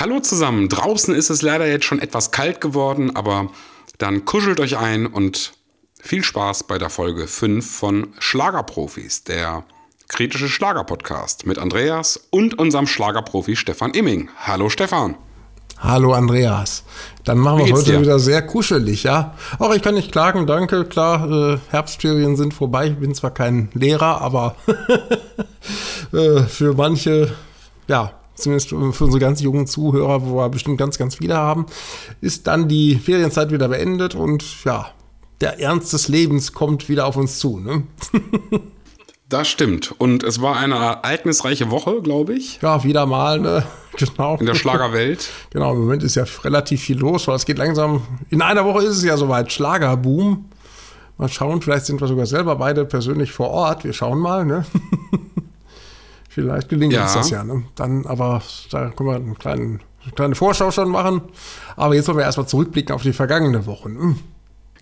Hallo zusammen. Draußen ist es leider jetzt schon etwas kalt geworden, aber dann kuschelt euch ein und viel Spaß bei der Folge 5 von Schlagerprofis, der kritische Schlagerpodcast mit Andreas und unserem Schlagerprofi Stefan Imming. Hallo Stefan. Hallo Andreas. Dann machen wir heute dir? wieder sehr kuschelig, ja. Auch ich kann nicht klagen, danke. Klar, äh, Herbstferien sind vorbei. Ich bin zwar kein Lehrer, aber äh, für manche, ja, zumindest für unsere ganz jungen Zuhörer, wo wir bestimmt ganz, ganz viele haben, ist dann die Ferienzeit wieder beendet und ja, der Ernst des Lebens kommt wieder auf uns zu. Ne? Das stimmt. Und es war eine ereignisreiche Woche, glaube ich. Ja, wieder mal, ne? Genau. In der Schlagerwelt. genau, im Moment ist ja relativ viel los, weil es geht langsam. In einer Woche ist es ja soweit. Schlagerboom. Mal schauen, vielleicht sind wir sogar selber beide persönlich vor Ort. Wir schauen mal, ne? Vielleicht gelingt ja. uns das ja, ne? Dann, aber da können wir einen kleinen, eine kleine Vorschau schon machen. Aber jetzt wollen wir erstmal zurückblicken auf die vergangene Woche. Hm.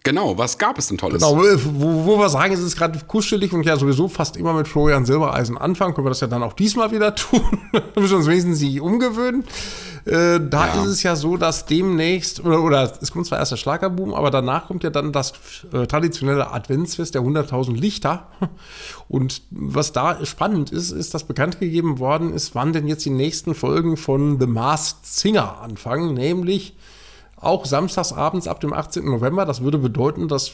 Genau, was gab es denn Tolles? Genau, wo, wo wir sagen, es ist gerade kuschelig und ja sowieso fast immer mit Florian Silbereisen anfangen, können wir das ja dann auch diesmal wieder tun. da müssen wir uns wenigstens nicht umgewöhnen. Äh, da ja. ist es ja so, dass demnächst, oder, oder es kommt zwar erst der Schlagerboom, aber danach kommt ja dann das äh, traditionelle Adventsfest der 100.000 Lichter. Und was da spannend ist, ist, dass bekannt gegeben worden ist, wann denn jetzt die nächsten Folgen von The Masked Singer anfangen, nämlich auch samstags abends ab dem 18. November. Das würde bedeuten, dass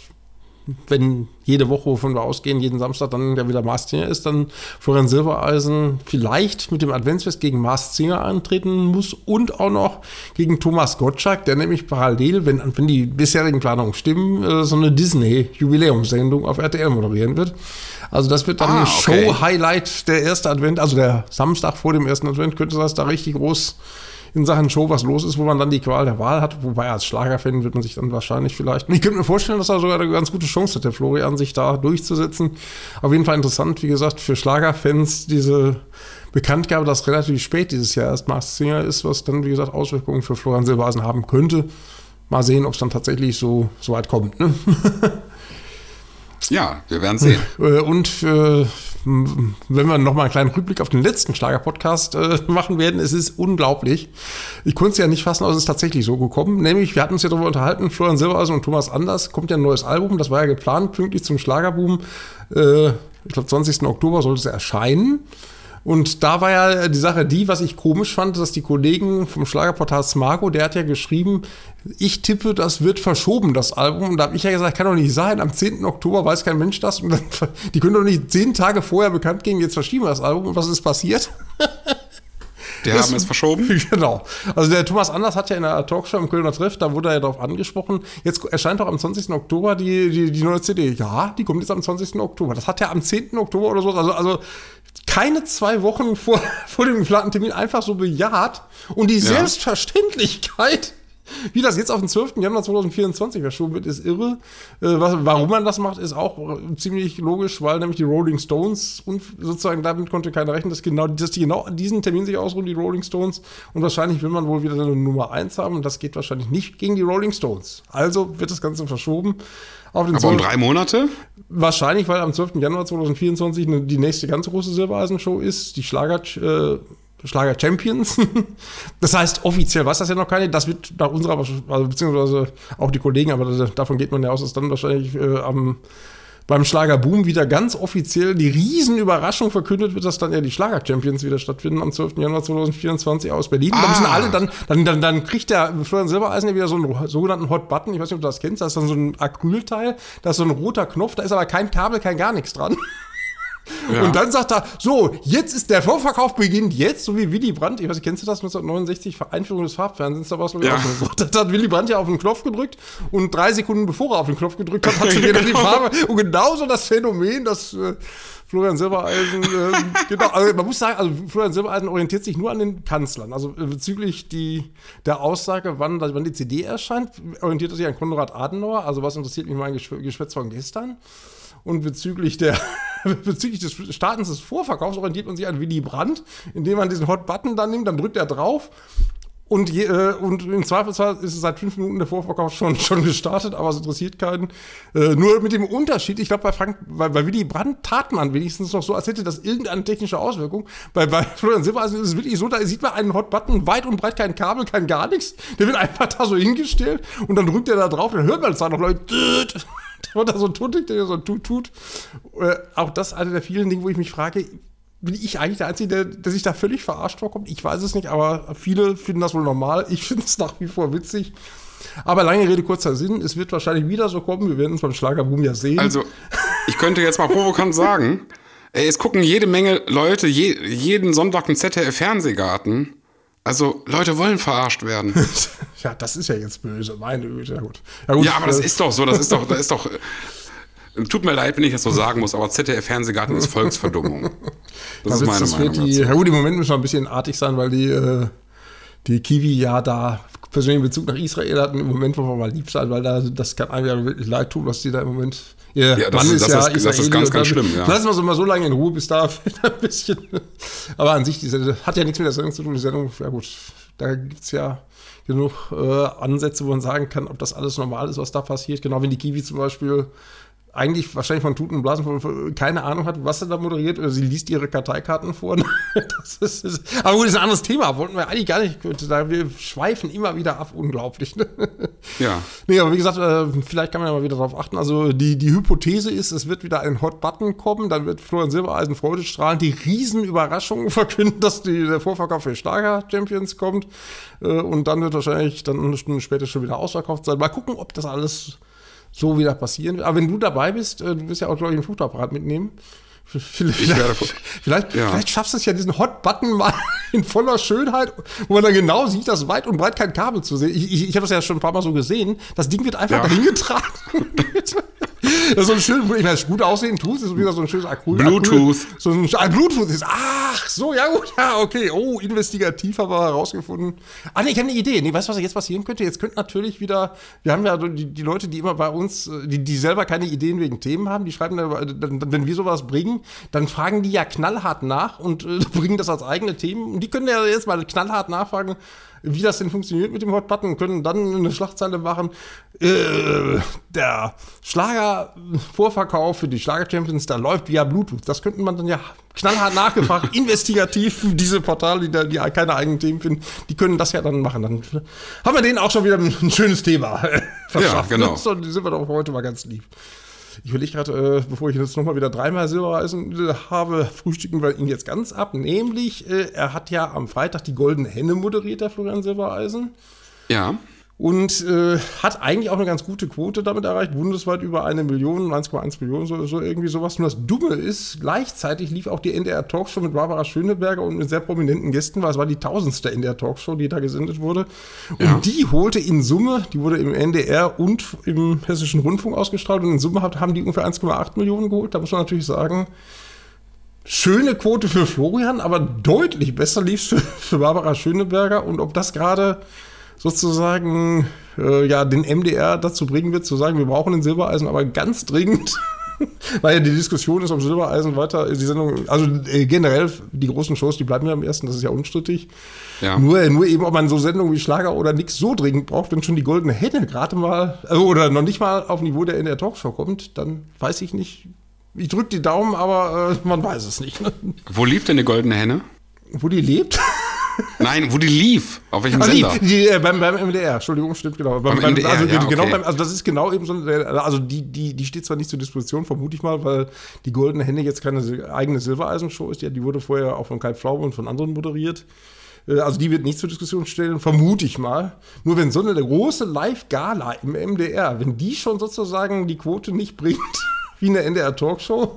wenn jede Woche, wovon wir ausgehen, jeden Samstag dann der wieder Mars ist, dann Florian Silbereisen vielleicht mit dem Adventsfest gegen Mars antreten muss und auch noch gegen Thomas Gottschalk, der nämlich parallel, wenn, wenn die bisherigen Planungen stimmen, äh, so eine Disney-Jubiläumssendung auf RTL moderieren wird. Also das wird dann ah, okay. Show-Highlight der erste Advent, also der Samstag vor dem ersten Advent, könnte das da richtig groß in Sachen Show was los ist, wo man dann die Qual der Wahl hat. Wobei als Schlagerfan wird man sich dann wahrscheinlich vielleicht. Ich könnte mir vorstellen, dass er sogar eine ganz gute Chance hat, der Florian, sich da durchzusetzen. Auf jeden Fall interessant, wie gesagt, für Schlagerfans diese Bekanntgabe, dass relativ spät dieses Jahr erst Mars Singer ist, was dann, wie gesagt, Auswirkungen für Florian Silbereisen haben könnte. Mal sehen, ob es dann tatsächlich so, so weit kommt. Ne? Ja, wir werden sehen. Äh, und äh, wenn wir nochmal einen kleinen Rückblick auf den letzten Schlager-Podcast äh, machen werden, es ist unglaublich. Ich konnte es ja nicht fassen, aber es ist tatsächlich so gekommen. Nämlich, wir hatten uns ja darüber unterhalten, Florian Silbereisen und Thomas Anders, kommt ja ein neues Album, das war ja geplant, pünktlich zum Schlagerboom. Äh, ich glaube, 20. Oktober sollte es erscheinen. Und da war ja die Sache die, was ich komisch fand, dass die Kollegen vom Schlagerportal Smargo, der hat ja geschrieben, ich tippe, das wird verschoben, das Album. Und da habe ich ja gesagt, kann doch nicht sein, am 10. Oktober weiß kein Mensch das. Und dann, die können doch nicht zehn Tage vorher bekannt geben, jetzt verschieben wir das Album. Und was ist passiert? Die haben es verschoben? Genau. Also der Thomas Anders hat ja in der Talkshow im Kölner Treff, da wurde er ja darauf angesprochen, jetzt erscheint doch am 20. Oktober die, die, die neue CD. Ja, die kommt jetzt am 20. Oktober. Das hat er am 10. Oktober oder so. Also, also keine zwei Wochen vor, vor dem geplanten Termin einfach so bejaht. Und die ja. Selbstverständlichkeit wie das jetzt auf den 12. Januar 2024 verschoben wird, ist irre. Äh, was, warum man das macht, ist auch ziemlich logisch, weil nämlich die Rolling Stones und sozusagen damit konnte keiner rechnen, dass, genau, dass die genau diesen Termin sich ausruhen, die Rolling Stones. Und wahrscheinlich will man wohl wieder eine Nummer 1 haben und das geht wahrscheinlich nicht gegen die Rolling Stones. Also wird das Ganze verschoben. Auf den Aber um drei Monate? Wahrscheinlich, weil am 12. Januar 2024 die nächste ganz große Silbereisen-Show ist, die Schlager, äh, Schlager Champions. das heißt, offiziell weiß das ja noch keine. Das wird nach unserer, also beziehungsweise auch die Kollegen, aber davon geht man ja aus, dass dann wahrscheinlich äh, am beim Schlagerboom wieder ganz offiziell die Riesenüberraschung verkündet wird, dass dann ja die Schlager Champions wieder stattfinden am 12. Januar 2024 aus Berlin. Ah. Da müssen alle dann, dann, dann, dann kriegt der Florian Silbereisen ja wieder so einen sogenannten Hot Button. Ich weiß nicht, ob du das kennst. Da ist dann so ein Acrylteil, da ist so ein roter Knopf, da ist aber kein Kabel, kein gar nichts dran. Ja. Und dann sagt er, so, jetzt ist der Vorverkauf beginnt jetzt, so wie Willy Brandt, ich weiß nicht, kennst du das, 1969, Einführung des Farbfernsehens, da war es ja. so. Da hat Willy Brandt ja auf den Knopf gedrückt und drei Sekunden bevor er auf den Knopf gedrückt hat, hat schon wieder die Farbe. Und genauso das Phänomen, dass äh, Florian Silbereisen, äh, genau, also man muss sagen, also Florian Silbereisen orientiert sich nur an den Kanzlern. Also äh, bezüglich die, der Aussage, wann, wann die CD erscheint, orientiert er sich an Konrad Adenauer, also was interessiert mich mein Geschwätz von gestern. Und bezüglich, der, bezüglich des Startens des Vorverkaufs orientiert man sich an Willy Brandt, indem man diesen Hot Button dann nimmt, dann drückt er drauf Und, je, äh, und im Zweifelsfall ist es seit fünf Minuten der Vorverkauf schon, schon gestartet, aber es interessiert keinen. Äh, nur mit dem Unterschied, ich glaube, bei Frank, bei, bei Willy Brandt tat man wenigstens noch so, als hätte das irgendeine technische Auswirkung. Bei, bei Florian Silbereisen ist es wirklich so, da sieht man einen Hot-Button, weit und breit kein Kabel, kein gar nichts. Der wird einfach da so hingestellt und dann drückt er da drauf, dann hört man es da noch Leute. Da so ein Tuntig, der so tut, tut. Äh, auch das eine der vielen Dinge, wo ich mich frage, bin ich eigentlich der Einzige, der, der sich da völlig verarscht vorkommt? Ich weiß es nicht, aber viele finden das wohl normal. Ich finde es nach wie vor witzig. Aber lange Rede, kurzer Sinn, es wird wahrscheinlich wieder so kommen. Wir werden uns beim Schlagerboom ja sehen. Also, ich könnte jetzt mal provokant sagen, es gucken jede Menge Leute je, jeden Sonntag im ZDF-Fernsehgarten. Also, Leute wollen verarscht werden. ja, das ist ja jetzt böse, meine Güte. Ja, gut. Ja, gut, ja aber das äh, ist doch so, das ist doch, das ist doch. Tut mir leid, wenn ich das so sagen muss, aber ZDF-Fernsehgarten ist Volksverdummung. Das ist meine das Meinung. Die, ja gut, im Moment müssen wir ein bisschen artig sein, weil die, äh, die Kiwi ja da persönlichen Bezug nach Israel hatten. Im Moment wollen wir mal lieb sein, weil da, das kann einem ja wirklich leid tun, was die da im Moment. Ihr ja, Mann ist, ist ja ist, das ist ganz, ganz schlimm. Ja. Lassen wir es mal so lange in Ruhe, bis da ein bisschen. Aber an sich, diese, hat ja nichts mit der Sendung zu tun. Die Sendung, ja gut, da gibt es ja genug äh, Ansätze, wo man sagen kann, ob das alles normal ist, was da passiert. Genau, wenn die Kiwi zum Beispiel eigentlich wahrscheinlich von Tuten und Blasen keine Ahnung hat, was sie da moderiert, oder sie liest ihre Karteikarten vor. das ist, ist, aber gut, das ist ein anderes Thema. Wollten wir eigentlich gar nicht. Wir schweifen immer wieder ab, unglaublich. Ne? Ja. Nee, aber wie gesagt, äh, vielleicht kann man ja mal wieder darauf achten. Also die, die Hypothese ist, es wird wieder ein Hot Button kommen, dann wird Florian Silbereisen freudestrahlend die Riesenüberraschung verkünden, dass die, der Vorverkauf für Schlager Champions kommt. Äh, und dann wird wahrscheinlich dann eine Stunde später schon wieder ausverkauft sein. Mal gucken, ob das alles so wieder passieren wird. Aber wenn du dabei bist, äh, du wirst ja auch, glaube ich, einen Fotoapparat mitnehmen. Vielleicht, vielleicht, ja. vielleicht, schaffst du es ja, diesen Hot-Button mal in voller Schönheit, wo man dann genau sieht, dass weit und breit kein Kabel zu sehen. Ich, ich, ich habe das ja schon ein paar Mal so gesehen. Das Ding wird einfach ja. dahin getragen. Das ist so ein schön, ich meine, gut aussehen tut, ist wieder so ein schönes Acryl. Bluetooth. So ein, ein, Bluetooth ist, ach, so, ja gut, ja, okay. Oh, investigativ haben wir herausgefunden. Ah, nee, ich habe eine Idee. Nee, weißt du, was jetzt passieren könnte? Jetzt könnte natürlich wieder, wir haben ja die, die Leute, die immer bei uns, die, die selber keine Ideen wegen Themen haben, die schreiben, dann, wenn wir sowas bringen, dann fragen die ja knallhart nach und äh, bringen das als eigene Themen. Und die können ja jetzt mal knallhart nachfragen, wie das denn funktioniert mit dem Hot Button, können dann eine Schlagzeile machen. Äh, der Schlager-Vorverkauf für die Schlager-Champions, da läuft via Bluetooth. Das könnte man dann ja knallhart nachgefragt, investigativ, diese Portale, die, die keine eigenen Themen finden, die können das ja dann machen. Dann haben wir denen auch schon wieder ein, schönes Thema verschafft. Ja, genau. So, die sind wir doch heute mal ganz lieb. Ich überlege gerade, äh, bevor ich jetzt nochmal wieder dreimal Silbereisen äh, habe, frühstücken wir ihn jetzt ganz ab. Nämlich, äh, er hat ja am Freitag die Goldene Henne moderiert, der Florian Silbereisen. Ja und äh, hat eigentlich auch eine ganz gute Quote damit erreicht, bundesweit über eine Million, 1,1 Millionen, so, so, irgendwie sowas. Nur das Dumme ist, gleichzeitig lief auch die NDR Talkshow mit Barbara Schöneberger und mit sehr prominenten Gästen, weil es war die tausendste NDR Talkshow, die da gesendet wurde. Und ja. die holte in Summe, die wurde im NDR und im Hessischen Rundfunk ausgestrahlt und in Summe haben die ungefähr 1,8 Millionen geholt. Da muss man natürlich sagen, schöne Quote für Florian, aber deutlich besser lief es für, für Barbara Schöneberger und ob das gerade sozusagen äh, ja, den MDR dazu bringen wird, zu sagen, wir brauchen ein Silbereisen, aber ganz dringend. Weil ja die Diskussion ist, ob Silbereisen weiter, die Sendung, also äh, generell die großen Shows, die bleiben ja am ersten, das ist ja unstrittig. Ja. Nur, nur eben, ob man so Sendungen wie Schlager oder nix so dringend braucht, wenn schon die goldene Henne gerade mal, also, oder noch nicht mal auf Niveau der in der Talkshow kommt, dann weiß ich nicht. Ich drücke die Daumen, aber äh, man weiß es nicht. Ne? Wo lief denn die goldene Henne? Wo die lebt? Nein, wo die lief. Auf welchem ah, Sender? Die, die, äh, beim, beim MDR, Entschuldigung, stimmt genau. Beim, beim MDR, also, ja, genau, okay. also das ist genau eben so, also die, die, die steht zwar nicht zur Disposition, vermute ich mal, weil die Goldene Henne jetzt keine eigene Silbereisen-Show ist, die, die wurde vorher auch von Kai Pflaume und von anderen moderiert. Äh, also die wird nicht zur Diskussion stellen, vermute ich mal. Nur wenn so eine große Live-Gala im MDR, wenn die schon sozusagen die Quote nicht bringt, wie eine NDR-Talkshow, äh,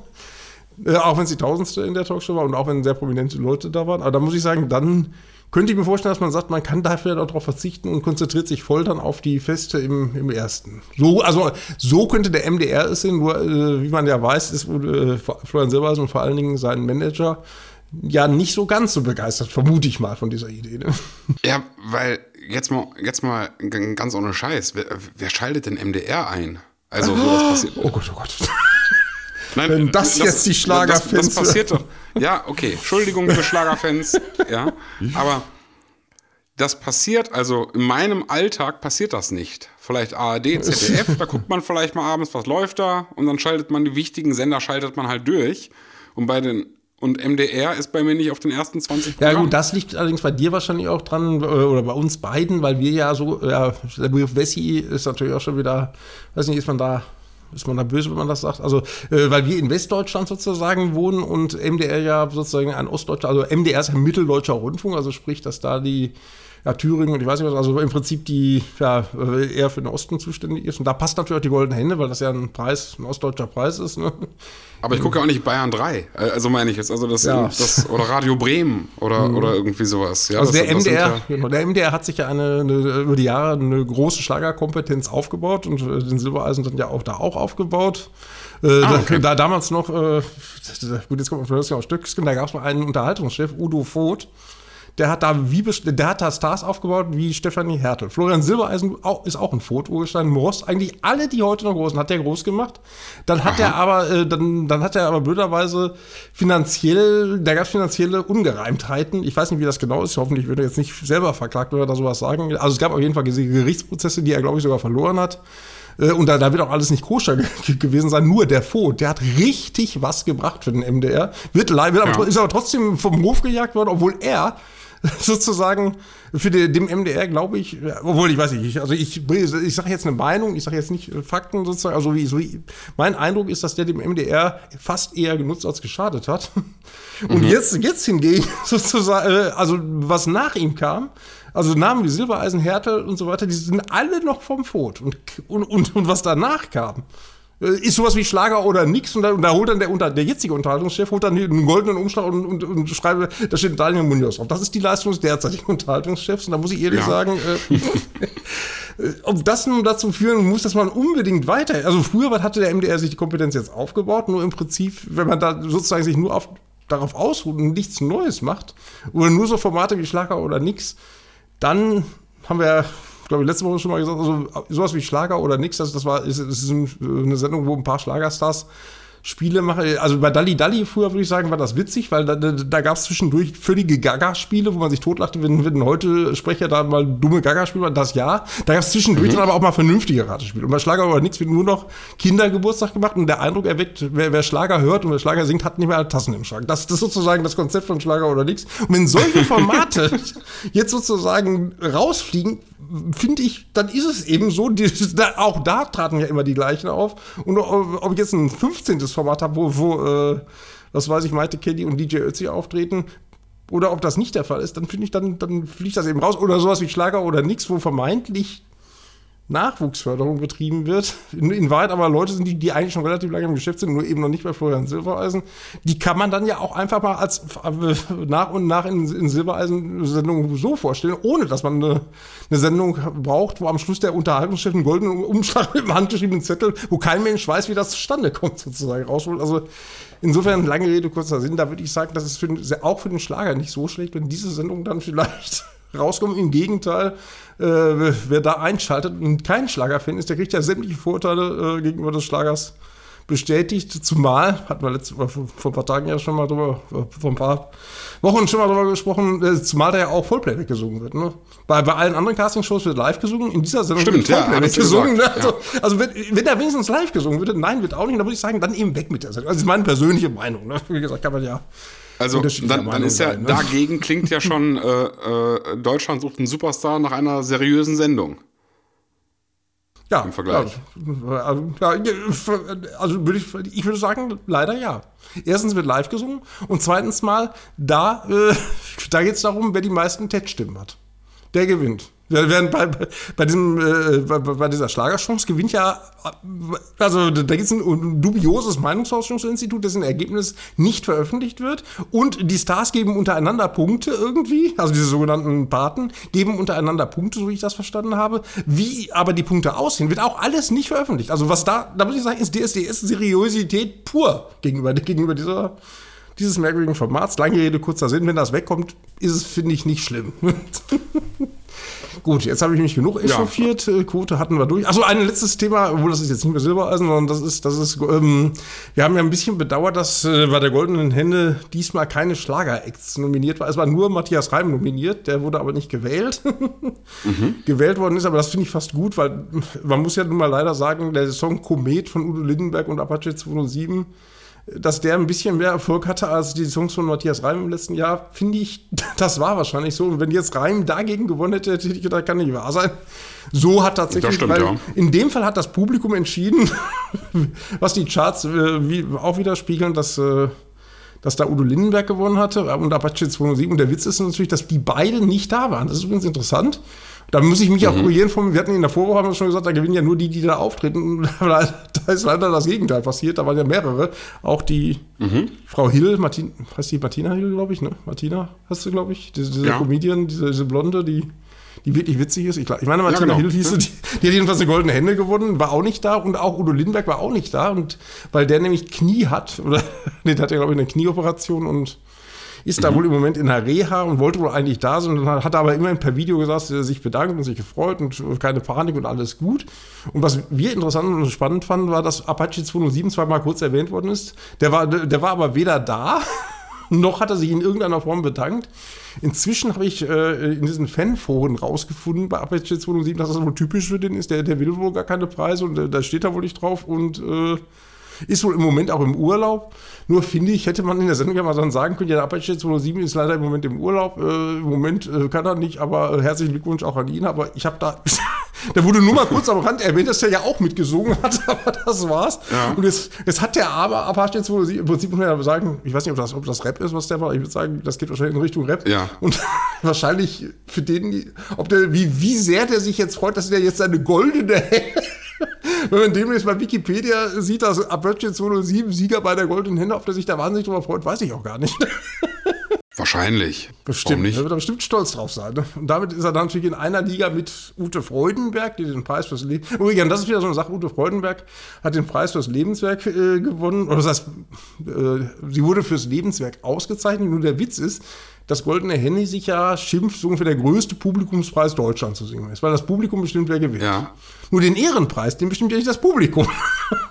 auch wenn es die tausendste in der Talkshow war und auch wenn sehr prominente Leute da waren. Aber da muss ich sagen, dann könnte ich mir vorstellen, dass man sagt, man kann dafür darauf verzichten und konzentriert sich voll dann auf die Feste im, im ersten. So, also so könnte der MDR es sehen, nur äh, wie man ja weiß, ist äh, Florian Silbereisen und vor allen Dingen sein Manager ja nicht so ganz so begeistert, vermute ich mal, von dieser Idee. Ne? Ja, weil jetzt mal, jetzt mal ganz ohne Scheiß, wer, wer schaltet denn MDR ein? Also sowas passiert. Oh Gott, oh Gott. Nein, Wenn das, das jetzt die Schlagerfans. Das, das passiert doch. Ja, okay. Entschuldigung für Schlagerfans. ja. Aber das passiert, also in meinem Alltag passiert das nicht. Vielleicht ARD, ZDF, da guckt man vielleicht mal abends, was läuft da und dann schaltet man die wichtigen Sender, schaltet man halt durch. Und bei den und MDR ist bei mir nicht auf den ersten 20 Programmen. Ja gut, das liegt allerdings bei dir wahrscheinlich auch dran, äh, oder bei uns beiden, weil wir ja so, ja, der Begriff Wessi ist natürlich auch schon wieder, weiß nicht, ist man da ist man da böse, wenn man das sagt? Also, äh, weil wir in Westdeutschland sozusagen wohnen und MDR ja sozusagen ein Ostdeutscher, also MDR ist ein mitteldeutscher Rundfunk, also sprich, dass da die ja, Thüringen und ich weiß nicht was, also im Prinzip die ja, äh, eher für den Osten zuständig ist. Und da passt natürlich auch die Goldene Hände, weil das ja ein Preis, ein ostdeutscher Preis ist. Ne? Aber ich gucke auch nicht Bayern 3. Äh, also meine ich jetzt, also das, ja. das oder Radio Bremen oder, mhm. oder irgendwie sowas. Ja, also das, der MDR, ja genau, der MDR hat sich ja eine, eine, über die Jahre eine große Schlagerkompetenz aufgebaut und äh, den Silbereisen dann ja auch da auch aufgebaut. Äh, ah, okay. da, da, damals noch, äh, gut, jetzt kommt man auf Stückskin, da gab es mal einen Unterhaltungschef, Udo Voth, der hat da wie der hat da Stars aufgebaut wie Stefanie Hertel. Florian Silbereisen ist auch ein Fotourgestein. Moros, eigentlich alle, die heute noch groß sind, hat der groß gemacht. Dann hat er aber, äh, dann, dann hat er aber blöderweise finanziell, da gab es finanzielle Ungereimtheiten. Ich weiß nicht, wie das genau ist. Hoffentlich wird er jetzt nicht selber verklagt oder da sowas sagen. Also es gab auf jeden Fall Gerichtsprozesse, die er, glaube ich, sogar verloren hat. Äh, und da, da, wird auch alles nicht koscher gewesen sein. Nur der Vogt, der hat richtig was gebracht für den MDR. Wird, wird aber, ist aber trotzdem vom Hof gejagt worden, obwohl er sozusagen für die, dem MDR glaube ich, obwohl ich weiß nicht, also ich, ich sage jetzt eine Meinung, ich sage jetzt nicht äh, Fakten sozusagen, also wie, so, mein Eindruck ist, dass der dem MDR fast eher genutzt als geschadet hat. Und mhm. jetzt, jetzt hingegen sozusagen, äh, also was nach ihm kam, also Namen wie Silbereisen, Hertel und so weiter, die sind alle noch vom Fot. Und, und, und, und was danach kam, ist sowas wie Schlager oder nix und da, und da holt dann der, unter, der jetzige Unterhaltungschef holt dann einen goldenen Umschlag und, und, und schreibt, da steht Daniel Munoz drauf. Das ist die Leistung des derzeitigen Unterhaltungschefs und da muss ich ehrlich ja. sagen, äh, äh, ob das nun dazu führen muss, dass man unbedingt weiter, also früher hatte der MDR sich die Kompetenz jetzt aufgebaut, nur im Prinzip, wenn man da sozusagen sich nur auf, darauf ausruht und nichts Neues macht oder nur so Formate wie Schlager oder nix, dann haben wir glaube ich, letzte Woche schon mal gesagt, also sowas wie Schlager oder nix, das, das war, ist, ist eine Sendung, wo ein paar Schlagerstars Spiele mache. Also bei Dalli Dalli früher würde ich sagen, war das witzig, weil da, da, gab es zwischendurch völlige Gaga-Spiele, wo man sich totlachte, wenn, wenn heute Sprecher da mal dumme Gaga-Spiele das ja. Da gab es zwischendurch mhm. dann aber auch mal vernünftige Ratespiele. Und bei Schlager oder nichts wird nur noch Kindergeburtstag gemacht und der Eindruck erweckt, wer, wer Schlager hört und wer Schlager singt, hat nicht mehr alle Tassen im Schrank. Das, das ist sozusagen das Konzept von Schlager oder nichts. Und wenn solche Formate jetzt sozusagen rausfliegen, finde ich, dann ist es eben so, die, auch da traten ja immer die gleichen auf. Und ob ich jetzt ein 15. Format habe, wo, wo äh, was weiß ich, Maite Kelly und DJ Ötzi auftreten, oder ob das nicht der Fall ist, dann finde ich, dann, dann fliegt das eben raus. Oder sowas wie Schlager oder nix, wo vermeintlich Nachwuchsförderung betrieben wird. In, in, Wahrheit aber Leute sind, die, die eigentlich schon relativ lange im Geschäft sind, nur eben noch nicht bei Florian Silbereisen. Die kann man dann ja auch einfach mal als äh, nach und nach in, in Silbereisen-Sendungen so vorstellen, ohne dass man eine, eine, Sendung braucht, wo am Schluss der Unterhaltungschef einen goldenen Umschlag mit einem handgeschriebenen Zettel, wo kein Mensch weiß, wie das zustande kommt, sozusagen rausholt. Also insofern, lange Rede, kurzer Sinn, da würde ich sagen, das ist für, auch für den Schlager nicht so schlecht, wenn diese Sendung dann vielleicht rauskommen. Im Gegenteil, äh, wer da einschaltet und kein Schlagerfan ist, der kriegt ja sämtliche Vorteile äh, gegenüber des Schlagers bestätigt. Zumal, hatten wir letzte, vor, vor ein paar Tagen ja schon mal drüber, äh, vor ein paar Wochen schon mal drüber gesprochen, äh, zumal da ja auch Vollplayback gesungen wird. Ne? Bei, bei allen anderen Castingshows wird live gesungen, in dieser Sendung Stimmt, wird Vollplayback ja, gesungen. Ne? Also, ja. also wenn, wenn da wenigstens live gesungen wird, nein, wird auch nicht, dann würde ich sagen, dann eben weg mit der Sendung. Also das ist meine persönliche Meinung. Ne? Wie gesagt, kann man ja also dann, dann ist ja sein, ne? dagegen klingt ja schon äh, äh, Deutschland sucht einen Superstar nach einer seriösen Sendung. Ja, im Vergleich. Ja, also würde ich, ich würde sagen, leider ja. Erstens wird live gesungen und zweitens mal, da, äh, da geht es darum, wer die meisten TED-Stimmen hat. Der gewinnt. Während bei, bei, diesem, äh, bei, bei, dieser Schlagerchance gewinnt ja, also da gibt es ein dubioses Meinungsforschungsinstitut, dessen Ergebnis nicht veröffentlicht wird. Und die Stars geben untereinander Punkte irgendwie, also diese sogenannten Paten, geben untereinander Punkte, so wie ich das verstanden habe. Wie aber die Punkte aussehen, wird auch alles nicht veröffentlicht. Also was da, da muss ich sagen, ist DSDS-Seriosität pur gegenüber, gegenüber dieser dieses merkwürdigen Formats. Lange Rede, kurzer Sinn, wenn das wegkommt, ist es, finde ich, nicht schlimm. Gut, jetzt habe ich mich genug echauffiert. Ja. Äh, Quote hatten wir durch. Achso, ein letztes Thema, obwohl das ist jetzt nicht mehr Silbereisen, sondern das ist, das ist, ähm, wir haben ja ein bisschen bedauert, dass äh, bei der Goldenen Hände diesmal keine Schlager-Acts nominiert war. Es war nur Matthias Reim nominiert, der wurde aber nicht gewählt. mhm. Gewählt worden ist, aber das finde ich fast gut, weil man muss ja nun mal leider sagen, der Song Komet von Udo Lindenberg und Apache 207 dass der ein bisschen mehr Erfolg hatte als die Songs von Matthias Reim im letzten Jahr, finde ich, das war wahrscheinlich so. Und wenn jetzt Reim dagegen gewonnen hätte, hätte ich gedacht, kann nicht wahr sein. So hat tatsächlich, stimmt, weil ja. in dem Fall hat das Publikum entschieden, was die Charts äh, wie, auch widerspiegeln, dass, äh, dass da Udo Lindenberg gewonnen hatte und Apache 207. Und der Witz ist natürlich, dass die beiden nicht da waren. Das ist übrigens interessant. Da muss ich mich mhm. auch korrigieren von, wir hatten in der Vorwoche haben wir schon gesagt, da gewinnen ja nur die, die da auftreten. da ist leider das Gegenteil passiert. Da waren ja mehrere. Auch die mhm. Frau Hill, Martin, heißt die Martina Hill, glaube ich, ne? Martina hast du, glaube ich. Diese, diese ja. Comedian, diese, diese Blonde, die, die wirklich witzig ist. Ich, ich meine, Martina ja, genau. Hill hieß die, die hat jedenfalls eine goldene Hände gewonnen, war auch nicht da und auch Udo Lindberg war auch nicht da. Und weil der nämlich Knie hat, oder nee, der hat ja, glaube ich, eine Knieoperation und ist da wohl im Moment in der Reha und wollte wohl eigentlich da sein und hat aber immerhin per Video gesagt, dass er sich bedankt und sich gefreut und keine Panik und alles gut. Und was wir interessant und spannend fanden, war, dass Apache 207 zweimal kurz erwähnt worden ist. Der war, der war aber weder da, noch hat er sich in irgendeiner Form bedankt. Inzwischen habe ich äh, in diesen Fanforen rausgefunden bei Apache 207, dass das wohl typisch für den ist. Der, der will wohl gar keine Preise und äh, da steht da wohl nicht drauf und äh, ist wohl im Moment auch im Urlaub. Nur finde ich, hätte man in der Sendung ja mal dann sagen können, ja, der Apache 207 ist leider im Moment im Urlaub. Äh, Im Moment äh, kann er nicht, aber äh, herzlichen Glückwunsch auch an ihn. Aber ich habe da, da wurde nur mal kurz am Rand erwähnt, dass er ja auch mitgesungen hat, aber das war's. Ja. Und jetzt, jetzt hat der aber Apache 207, im Prinzip muss man ja sagen, ich weiß nicht, ob das, ob das Rap ist, was der war. Ich würde sagen, das geht wahrscheinlich in Richtung Rap. Ja. Und wahrscheinlich für den, ob der, wie, wie sehr der sich jetzt freut, dass er jetzt seine goldene wenn man demnächst bei Wikipedia sieht, dass Apache 207 Sieger bei der Goldenen Hände, auf der sich da wahnsinnig drüber freut, weiß ich auch gar nicht. Wahrscheinlich. Bestimmt. Nicht? Da wird er bestimmt stolz drauf sein. Ne? Und damit ist er dann natürlich in einer Liga mit Ute Freudenberg, die den Preis fürs Leben. Übrigens, das ist wieder so eine Sache. Ute Freudenberg hat den Preis fürs Lebenswerk äh, gewonnen. Oder das heißt, äh, sie wurde fürs Lebenswerk ausgezeichnet. Nur der Witz ist, das Goldene Handy sich ja schimpft, so ungefähr der größte Publikumspreis Deutschlands zu singen ist, weil das Publikum bestimmt, wer gewinnt. Ja. Nur den Ehrenpreis, den bestimmt ja nicht das Publikum. Ja.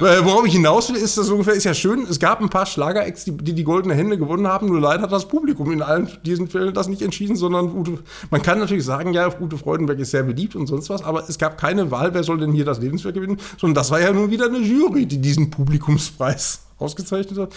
Worauf ich hinaus will, ist das ungefähr, ist ja schön, es gab ein paar Schlager-Acts, die, die, die goldene Hände gewonnen haben, nur leider hat das Publikum in allen diesen Fällen das nicht entschieden, sondern Ute, man kann natürlich sagen, ja, Ute Freudenberg ist sehr beliebt und sonst was, aber es gab keine Wahl, wer soll denn hier das Lebenswerk gewinnen, sondern das war ja nun wieder eine Jury, die diesen Publikumspreis ausgezeichnet hat.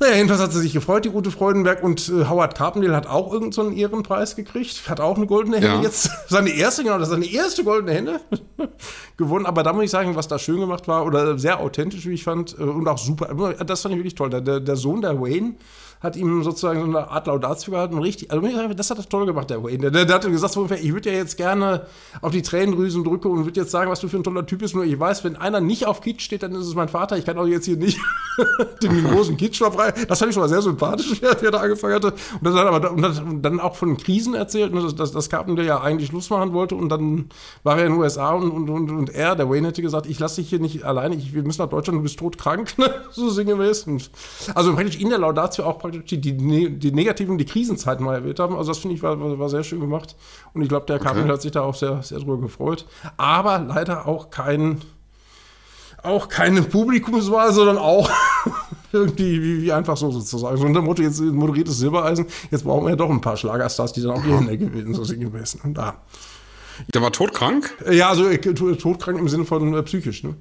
Naja, jedenfalls hat sie sich gefreut, die Ute Freudenberg. Und äh, Howard Carpendale hat auch irgendeinen so Ehrenpreis gekriegt. Hat auch eine goldene Hände ja. jetzt. Seine erste, genau, das ist seine erste goldene Hände gewonnen. Aber da muss ich sagen, was da schön gemacht war oder sehr authentisch, wie ich fand. Äh, und auch super. Das fand ich wirklich toll. Der, der Sohn der Wayne hat ihm sozusagen so eine Art Laudatio gehalten. Richtig, also das hat er toll gemacht, der Wayne. Der, der hat gesagt, ich würde ja jetzt gerne auf die Tränendrüsen drücken und würde jetzt sagen, was du für ein toller Typ bist. Nur ich weiß, wenn einer nicht auf Kitsch steht, dann ist es mein Vater. Ich kann auch jetzt hier nicht den großen Kitsch verbreiten. Das fand ich schon mal sehr sympathisch, wie er da angefangen hatte. Und dann, aber, und dann auch von Krisen erzählt, ne, dass, dass, dass Carpenter ja eigentlich Schluss machen wollte. Und dann war er in den USA und, und, und, und er, der Wayne, hätte gesagt, ich lasse dich hier nicht alleine, ich, wir müssen nach Deutschland, du bist todkrank. Ne? so sinngemäß. Und also praktisch in der Laudatio auch praktisch die, die, die negativen, die Krisenzeiten mal erwähnt haben. Also das finde ich war, war, war, sehr schön gemacht. Und ich glaube, der Carpenter okay. hat sich da auch sehr, sehr drüber gefreut. Aber leider auch kein auch keine Publikumswahl, sondern auch irgendwie wie, wie, einfach so sozusagen. So unter Motto, jetzt moderiertes Silbereisen, jetzt brauchen wir ja doch ein paar Schlagerstars, die dann auch hier Hände gewinnen, so sinngemäß. Und da. Der war todkrank? Ja, also äh, todkrank im Sinne von äh, psychisch, ne?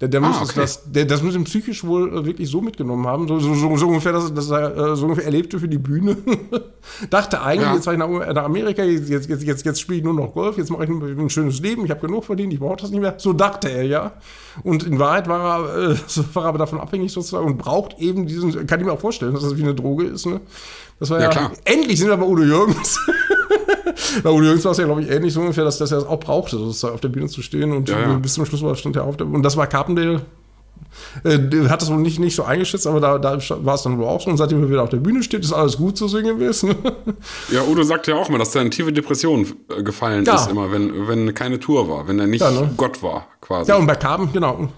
Der, der ah, muss okay. das, der, das muss ihm psychisch wohl äh, wirklich so mitgenommen haben, so, so, so, so ungefähr, dass, dass er äh, so ungefähr erlebte für die Bühne. Dachte eigentlich, ja. jetzt war ich nach, nach Amerika, jetzt, jetzt, jetzt, jetzt spiele ich nur noch Golf, jetzt mache ich ein schönes Leben, ich habe genug verdient, ich brauche das nicht mehr. So dachte er ja. Und in Wahrheit war er, äh, war er aber davon abhängig sozusagen und braucht eben diesen, kann ich mir auch vorstellen, dass das wie eine Droge ist. Ne? Das war ja, ja endlich sind wir bei Udo Jürgens. Bei Udo Jürgens war es ja, glaube ich, ähnlich so ungefähr, dass, dass er es auch brauchte, auf der Bühne zu stehen. Und ja, ja. bis zum Schluss war, stand er auf der Bühne. Und das war Carpendale. Äh, hat das wohl nicht, nicht so eingeschätzt, aber da, da war es dann wohl auch so. Und seitdem er wieder auf der Bühne steht, ist alles gut zu singen gewesen. ja, Udo sagt ja auch immer, dass er in tiefe Depression äh, gefallen ja. ist, immer, wenn, wenn keine Tour war, wenn er nicht ne? Gott war, quasi. Ja, und bei Carpen, genau.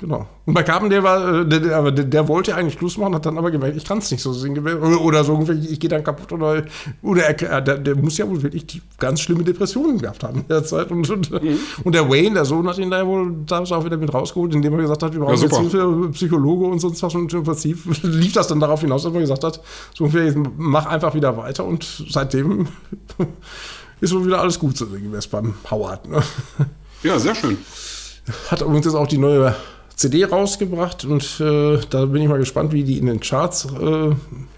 Genau. Und bei Carpen, der war, äh, der, der, der, wollte eigentlich Schluss machen, hat dann aber gemerkt, ich kann es nicht so singen. Oder, so, ich, ich gehe dann kaputt. Oder, oder er, der, der, muss ja wohl wirklich die ganz schlimme Depressionen gehabt haben in der Zeit. Und, und, mhm. und der Wayne, der Sohn, hat ihn da wohl da auch wieder mit rausgeholt, indem er gesagt hat, wir brauchen ja, jetzt Hilfe, Psychologe und sonst was. Und im Prinzip lief das dann darauf hinaus, dass man gesagt hat, so ungefähr, mach einfach wieder weiter. Und seitdem ist wohl wieder alles gut so sinngemäß beim Howard. Ne? Ja, sehr schön. Hat übrigens jetzt auch die neue CD rausgebracht und äh, da bin ich mal gespannt, wie die in den Charts äh,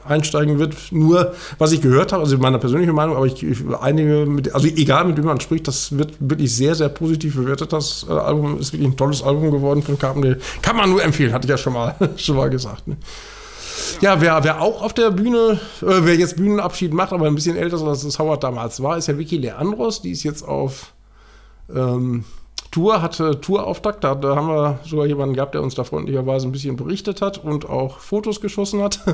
einsteigen wird. Nur, was ich gehört habe, also meine persönliche Meinung, aber ich, ich einige, mit, also egal mit wem man spricht, das wird wirklich sehr, sehr positiv bewertet. Das äh, Album ist wirklich ein tolles Album geworden von Carpenter. Kann man nur empfehlen, hatte ich ja schon mal, schon mal gesagt. Ne? Ja, wer, wer auch auf der Bühne, äh, wer jetzt Bühnenabschied macht, aber ein bisschen älter als es Howard damals war, ist ja Vicky Leandros. Die ist jetzt auf ähm, Tour, hatte Tourauftakt. Da, da haben wir sogar jemanden gehabt, der uns da freundlicherweise ein bisschen berichtet hat und auch Fotos geschossen hat.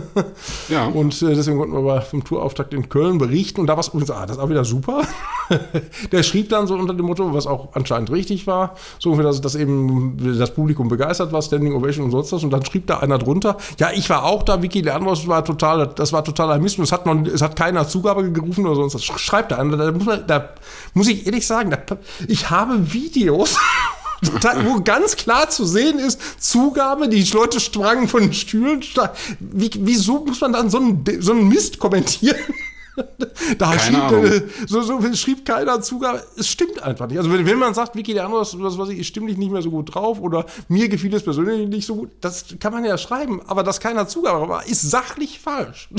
Ja. Und äh, deswegen konnten wir vom Tourauftakt in Köln berichten. Und da war es ah, das ist auch wieder super. der schrieb dann so unter dem Motto, was auch anscheinend richtig war, so dass, dass eben das Publikum begeistert war, Standing Ovation und sonst was. Und dann schrieb da einer drunter, ja, ich war auch da, Vicky Leandros war total, das war totaler Mist und es hat, noch, es hat keiner Zugabe gerufen oder sonst was. Schreibt da einer. Da muss, man, da muss ich ehrlich sagen, da, ich habe Videos wo ganz klar zu sehen ist, Zugabe, die Leute sprangen von den Stühlen. Wie, wieso muss man dann so einen, so einen Mist kommentieren? da schrieb, äh, so, so, schrieb keiner Zugabe. Es stimmt einfach nicht. Also wenn, wenn man sagt, Vicky, der andere ist, was weiß ich, stimmlich nicht mehr so gut drauf oder mir gefiel es persönlich nicht so gut, das kann man ja schreiben. Aber dass keiner Zugabe war, ist sachlich falsch.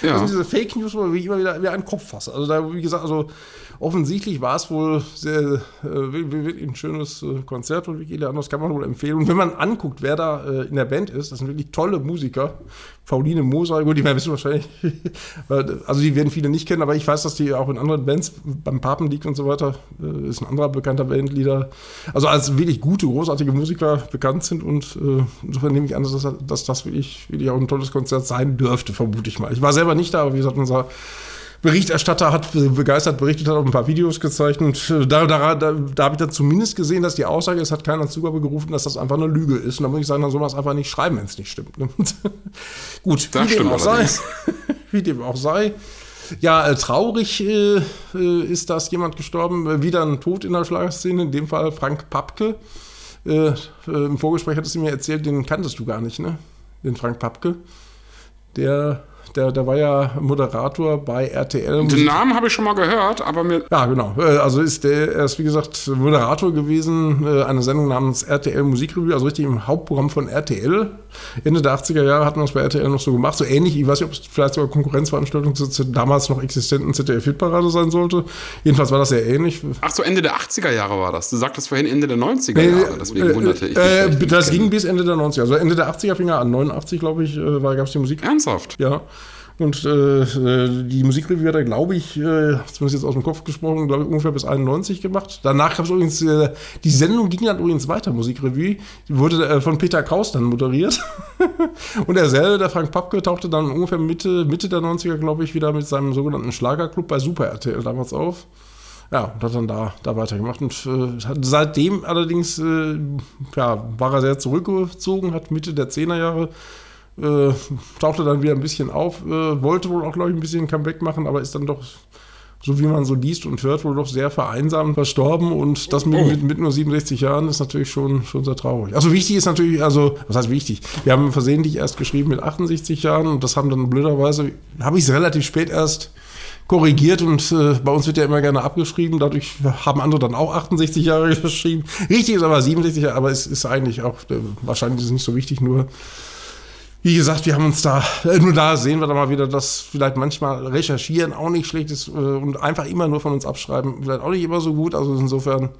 Ja. Also diese Fake News, wo ich immer wieder, wieder einen Kopf fasse. Also da, wie gesagt, also offensichtlich war es wohl sehr, äh, ein schönes äh, Konzert von Vicky Leandros, kann man wohl empfehlen. Und wenn man anguckt, wer da äh, in der Band ist, das sind wirklich tolle Musiker. Pauline Moser, gut, die wissen wahrscheinlich, also die werden viele nicht kennen, aber ich weiß, dass die auch in anderen Bands, beim Papenlied und so weiter, äh, ist ein anderer bekannter Bandleader, also als wirklich gute, großartige Musiker bekannt sind und äh, insofern nehme ich an, dass, dass das wirklich, wirklich auch ein tolles Konzert sein dürfte, vermute ich mal. Ich war selber nicht da, aber wie gesagt, unser Berichterstatter hat begeistert berichtet, hat auch ein paar Videos gezeigt äh, da, da, da, da habe ich dann zumindest gesehen, dass die Aussage, es hat keiner Zugabe gerufen, dass das einfach eine Lüge ist. Und da muss ich sagen, dann soll man es einfach nicht schreiben, wenn es nicht stimmt. Ne? Gut, das wie dem auch sei. wie dem auch sei. Ja, äh, traurig äh, äh, ist, dass jemand gestorben, äh, wieder ein Tod in der Schlagerszene, in dem Fall Frank Papke. Äh, Im Vorgespräch hattest du mir erzählt, den kanntest du gar nicht, ne? Den Frank Papke. Der der, der war ja Moderator bei RTL. Den Namen habe ich schon mal gehört, aber mir. Ja, genau. Äh, also ist der, er ist wie gesagt Moderator gewesen äh, einer Sendung namens RTL Musikrevue, also richtig im Hauptprogramm von RTL. Ende der 80er Jahre hatten wir das bei RTL noch so gemacht. So ähnlich, ich weiß nicht, ob es vielleicht sogar Konkurrenzveranstaltung zur damals noch existenten ZDF-Hitparade sein sollte. Jedenfalls war das sehr ähnlich. Ach so, Ende der 80er Jahre war das. Du sagtest vorhin Ende der 90er Jahre, deswegen äh, wunderte ich mich. Äh, das ging bis Ende der 90er. Also Ende der 80er fing er an. 89, glaube ich, gab es die Musik. Ernsthaft? Ja. Und äh, äh, die Musikrevue hat er, glaube ich, äh, zumindest jetzt aus dem Kopf gesprochen, glaube ich, ungefähr bis 91 gemacht. Danach gab es übrigens, äh, die Sendung ging dann übrigens weiter, Musikrevue. Die wurde äh, von Peter Kraus dann moderiert. und er selber, der Frank Papke, tauchte dann ungefähr Mitte, Mitte der 90er, glaube ich, wieder mit seinem sogenannten Schlagerclub bei Super RTL damals auf. Ja, und hat dann da, da weitergemacht. Und äh, seitdem allerdings äh, ja, war er sehr zurückgezogen, hat Mitte der 10er Jahre äh, tauchte dann wieder ein bisschen auf, äh, wollte wohl auch, glaube ich, ein bisschen Comeback machen, aber ist dann doch, so wie man so liest und hört, wohl doch sehr vereinsamt verstorben und das mit, oh. mit, mit, nur 67 Jahren ist natürlich schon, schon sehr traurig. Also wichtig ist natürlich, also, was heißt wichtig? Wir haben versehentlich erst geschrieben mit 68 Jahren und das haben dann blöderweise, habe ich es relativ spät erst korrigiert und äh, bei uns wird ja immer gerne abgeschrieben. Dadurch haben andere dann auch 68 Jahre geschrieben. Richtig ist aber 67 Jahre, aber es ist eigentlich auch, äh, wahrscheinlich ist es nicht so wichtig, nur wie gesagt, wir haben uns da, äh, nur da sehen wir dann mal wieder, dass vielleicht manchmal recherchieren auch nicht schlecht ist äh, und einfach immer nur von uns abschreiben, vielleicht auch nicht immer so gut. Also insofern,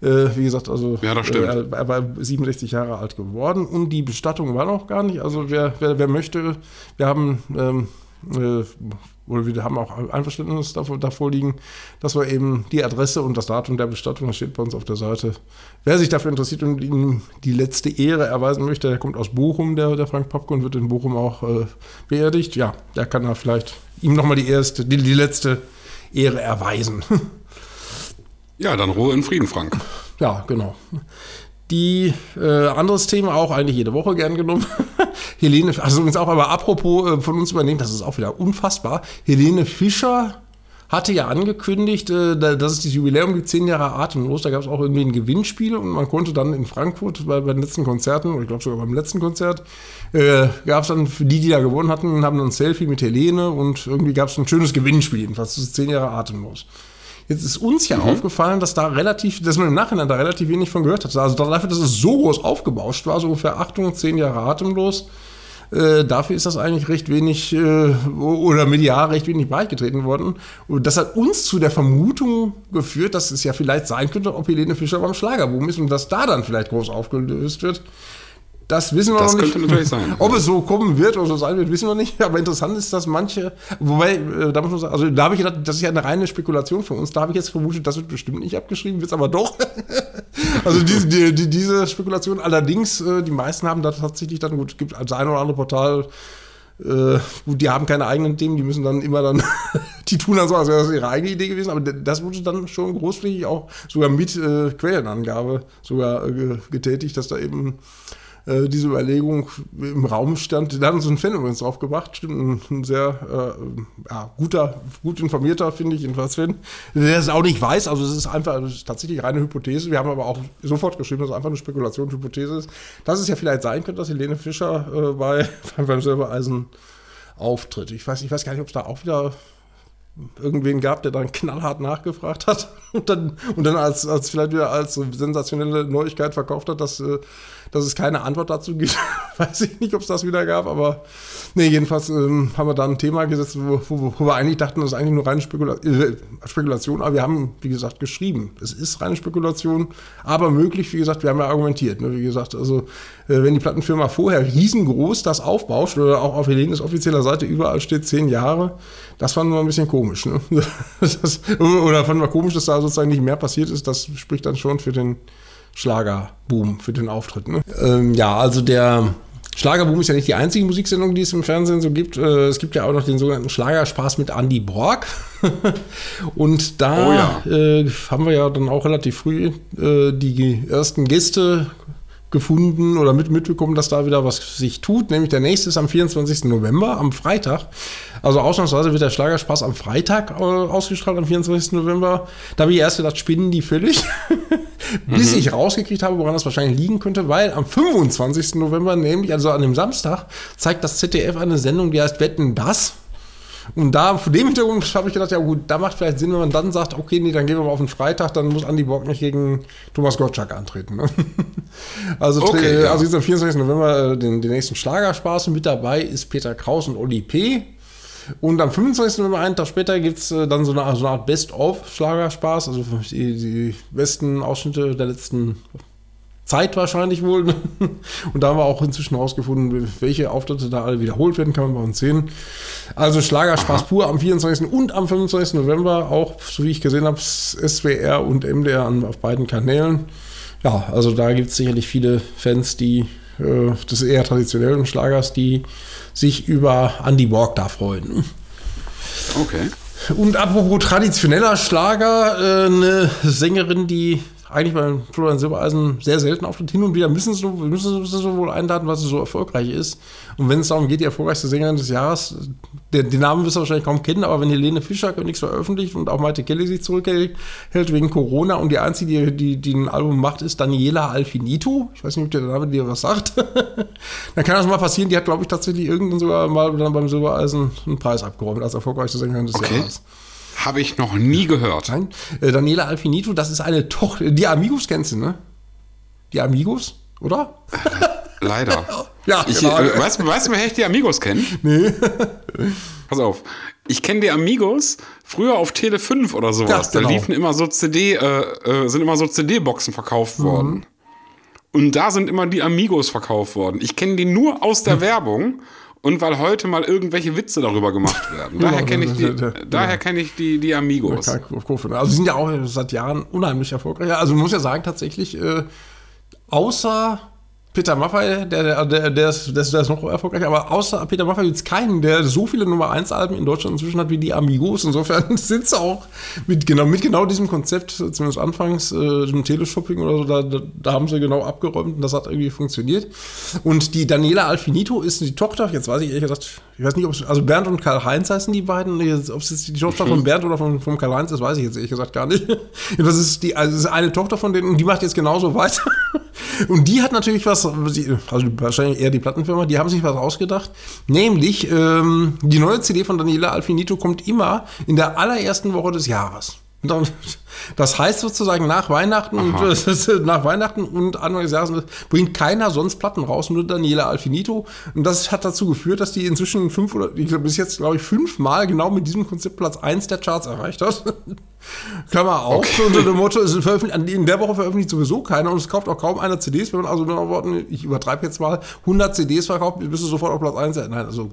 äh, wie gesagt, also ja, das stimmt. Er war 67 Jahre alt geworden und die Bestattung war noch gar nicht. Also wer, wer, wer möchte, wir haben ähm, äh, oder wir haben auch Einverständnis davor, davor liegen, dass wir eben die Adresse und das Datum der Bestattung, das steht bei uns auf der Seite. Wer sich dafür interessiert und ihm die letzte Ehre erweisen möchte, der kommt aus Bochum, der, der Frank Popke, und wird in Bochum auch äh, beerdigt. Ja, der kann da vielleicht ihm nochmal die erste, die, die letzte Ehre erweisen. Ja, dann Ruhe in Frieden, Frank. Ja, genau. Die äh, anderes Thema auch eigentlich jede Woche gern genommen. Helene, also übrigens auch, aber apropos äh, von uns übernehmen, das ist auch wieder unfassbar. Helene Fischer hatte ja angekündigt, äh, dass es dieses Jubiläum gibt, zehn Jahre Atemlos. Da gab es auch irgendwie ein Gewinnspiel und man konnte dann in Frankfurt bei, bei den letzten Konzerten, oder ich glaube sogar beim letzten Konzert, äh, gab es dann für die, die da gewonnen hatten, haben dann ein Selfie mit Helene und irgendwie gab es ein schönes Gewinnspiel, jedenfalls zehn Jahre Atemlos. Jetzt ist uns ja mhm. aufgefallen, dass da relativ, dass man im Nachhinein da relativ wenig von gehört hat. Also dafür, dass es so groß aufgebauscht war, so ungefähr Achtung, zehn Jahre atemlos, äh, dafür ist das eigentlich recht wenig äh, oder medial recht wenig beigetreten worden. Und das hat uns zu der Vermutung geführt, dass es ja vielleicht sein könnte, ob Helene Fischer beim Schlagerboom ist und dass da dann vielleicht groß aufgelöst wird. Das wissen wir das noch nicht. Das könnte natürlich sein. Ob es so kommen wird oder so sein wird, wissen wir nicht. Aber interessant ist, dass manche, wobei, äh, da muss man sagen, also da habe ich gedacht, das ist ja eine reine Spekulation von uns. Da habe ich jetzt vermutet, das wird bestimmt nicht abgeschrieben, wird es aber doch. also diese, die, die, diese Spekulation. Allerdings, äh, die meisten haben da tatsächlich dann, gut, es gibt das ein oder andere Portal, äh, gut, die haben keine eigenen Themen, die müssen dann immer dann, die tun dann so, als wäre das ihre eigene Idee gewesen, aber das wurde dann schon großflächig auch sogar mit äh, Quellenangabe sogar äh, getätigt, dass da eben äh, diese Überlegung im Raum stand. Da hat uns ein Fan übrigens drauf gebracht, stimmt, ein, sehr äh, ja, guter, gut informierter, finde ich, jedenfalls Fan, der es auch nicht weiß. Also es ist einfach ist tatsächlich reine Hypothese. Wir haben aber auch sofort geschrieben, dass es einfach eine Spekulation, Hypothese ist. Dass es ja vielleicht sein könnte, dass Helene Fischer äh, bei, beim Silbereisen auftritt. Ich weiß, ich weiß gar nicht, ob es da auch wieder irgendwen gab, der dann knallhart nachgefragt hat und dann, und dann als, als vielleicht wieder als sensationelle Neuigkeit verkauft hat, dass äh, dass es keine Antwort dazu gibt. Weiß ich nicht, ob es das wieder gab, aber nee, jedenfalls ähm, haben wir da ein Thema gesetzt, wo, wo, wo, wir eigentlich dachten, das ist eigentlich nur reine Spekula äh, Spekulation, aber wir haben, wie gesagt, geschrieben. Es ist reine Spekulation, aber möglich, wie gesagt, wir haben ja argumentiert. Ne? Wie gesagt, also äh, wenn die Plattenfirma vorher riesengroß das aufbauscht oder auch auf Helenes offizieller Seite überall steht zehn Jahre, das fanden wir ein bisschen komisch. Ne? Das, oder fanden wir komisch, dass da sozusagen nicht mehr passiert ist. Das spricht dann schon für den Schlagerboom für den Auftritt. Ne? Ähm, ja, also der Schlagerboom ist ja nicht die einzige Musiksendung, die es im Fernsehen so gibt. Äh, es gibt ja auch noch den sogenannten Schlagerspaß mit Andy Borg. Und da oh ja. äh, haben wir ja dann auch relativ früh äh, die ersten Gäste gefunden oder mit, mitbekommen, dass da wieder was sich tut. Nämlich der nächste ist am 24. November, am Freitag. Also ausnahmsweise wird der Schlagerspaß am Freitag äh, ausgestrahlt, am 24. November. Da habe ich erst gedacht, spinnen die völlig. Bis mhm. ich rausgekriegt habe, woran das wahrscheinlich liegen könnte, weil am 25. November, nämlich also an dem Samstag, zeigt das ZDF eine Sendung, die heißt Wetten das. Und da, vor dem Hintergrund habe ich gedacht, ja gut, da macht vielleicht Sinn, wenn man dann sagt, okay, nee, dann gehen wir mal auf den Freitag, dann muss Andi Borg nicht gegen Thomas Gottschalk antreten. Ne? Also, okay, ja. also jetzt am 24. November äh, den, den nächsten Schlagerspaß mit dabei ist Peter Kraus und Oli P. Und am 25. November, einen Tag später, gibt es äh, dann so eine, so eine Art Best-of-Schlagerspaß, also die, die besten Ausschnitte der letzten Zeit wahrscheinlich wohl. Und da haben wir auch inzwischen herausgefunden, welche Auftritte da alle wiederholt werden, kann man bei uns sehen. Also Schlagerspaß Aha. pur am 24. und am 25. November, auch so wie ich gesehen habe, SWR und MDR auf beiden Kanälen. Ja, also da gibt es sicherlich viele Fans, die äh, des eher traditionellen Schlagers, die sich über Andy Borg da freuen. Okay. Und apropos traditioneller Schlager, äh, eine Sängerin, die eigentlich bei Florian Silbereisen sehr selten auftritt. Hin und wieder müssen sie, müssen sie so wohl einladen, weil sie so erfolgreich ist. Und wenn es darum geht, die erfolgreichste Sängerin des Jahres, der, den Namen wirst du wahrscheinlich kaum kennen, aber wenn Helene Fischer nichts veröffentlicht und auch Maite Kelly sich zurückhält wegen Corona und die einzige, die, die, die ein Album macht, ist Daniela Alfinito. Ich weiß nicht, ob der Name dir was sagt. dann kann das mal passieren. Die hat, glaube ich, tatsächlich irgendwann sogar mal dann beim Silbereisen einen Preis abgeräumt als erfolgreichste Sängerin des okay. Jahres. Habe ich noch nie gehört. Nein. Äh, Daniela Alfinito, das ist eine Tochter. Die Amigos kennst du, ne? Die Amigos, oder? Leider. ja, ich, genau. äh, weißt, weißt du, wer ich die Amigos kenne? Nee. Pass auf. Ich kenne die Amigos früher auf Tele 5 oder sowas. Ja, genau. Da liefen immer so CD, äh, äh, sind immer so CD-Boxen verkauft mhm. worden. Und da sind immer die Amigos verkauft worden. Ich kenne die nur aus der. Werbung und weil heute mal irgendwelche Witze darüber gemacht werden. Daher kenne ich, die, daher kenn ich die, die Amigos. Also sie sind ja auch seit Jahren unheimlich erfolgreich. Also man muss ja sagen, tatsächlich, äh, außer Peter Maffay, der, der, der, der, ist, der, ist, noch erfolgreich, aber außer Peter Maffay gibt es keinen, der so viele Nummer 1 Alben in Deutschland inzwischen hat wie die Amigos. Insofern sind sie auch mit genau, mit genau diesem Konzept, zumindest anfangs, äh, dem Teleshopping oder so, da, da, da, haben sie genau abgeräumt und das hat irgendwie funktioniert. Und die Daniela Alfinito ist die Tochter, jetzt weiß ich ehrlich gesagt, ich weiß nicht, ob es, also Bernd und Karl-Heinz heißen die beiden, ob es jetzt die Tochter von Bernd oder von, von Karl-Heinz ist, weiß ich jetzt ehrlich gesagt gar nicht. Das ist die, also ist eine Tochter von denen und die macht jetzt genauso weiter. Und die hat natürlich was, also wahrscheinlich eher die Plattenfirma, die haben sich was ausgedacht. Nämlich, ähm, die neue CD von Daniela Alfinito kommt immer in der allerersten Woche des Jahres. Das heißt sozusagen nach Weihnachten und nach Weihnachten und Anfang des Jahres bringt keiner sonst Platten raus, nur Daniela Alfinito. Und das hat dazu geführt, dass die inzwischen fünf oder ich glaube bis jetzt glaube ich fünfmal genau mit diesem Konzept Platz 1 der Charts erreicht hat. Kann man auch okay. unter dem Motto, in der Woche veröffentlicht sowieso keiner und es kauft auch kaum einer CDs. Wenn man also mit Worten, ich übertreibe jetzt mal, 100 CDs verkauft, bist du sofort auf Platz 1. Nein, also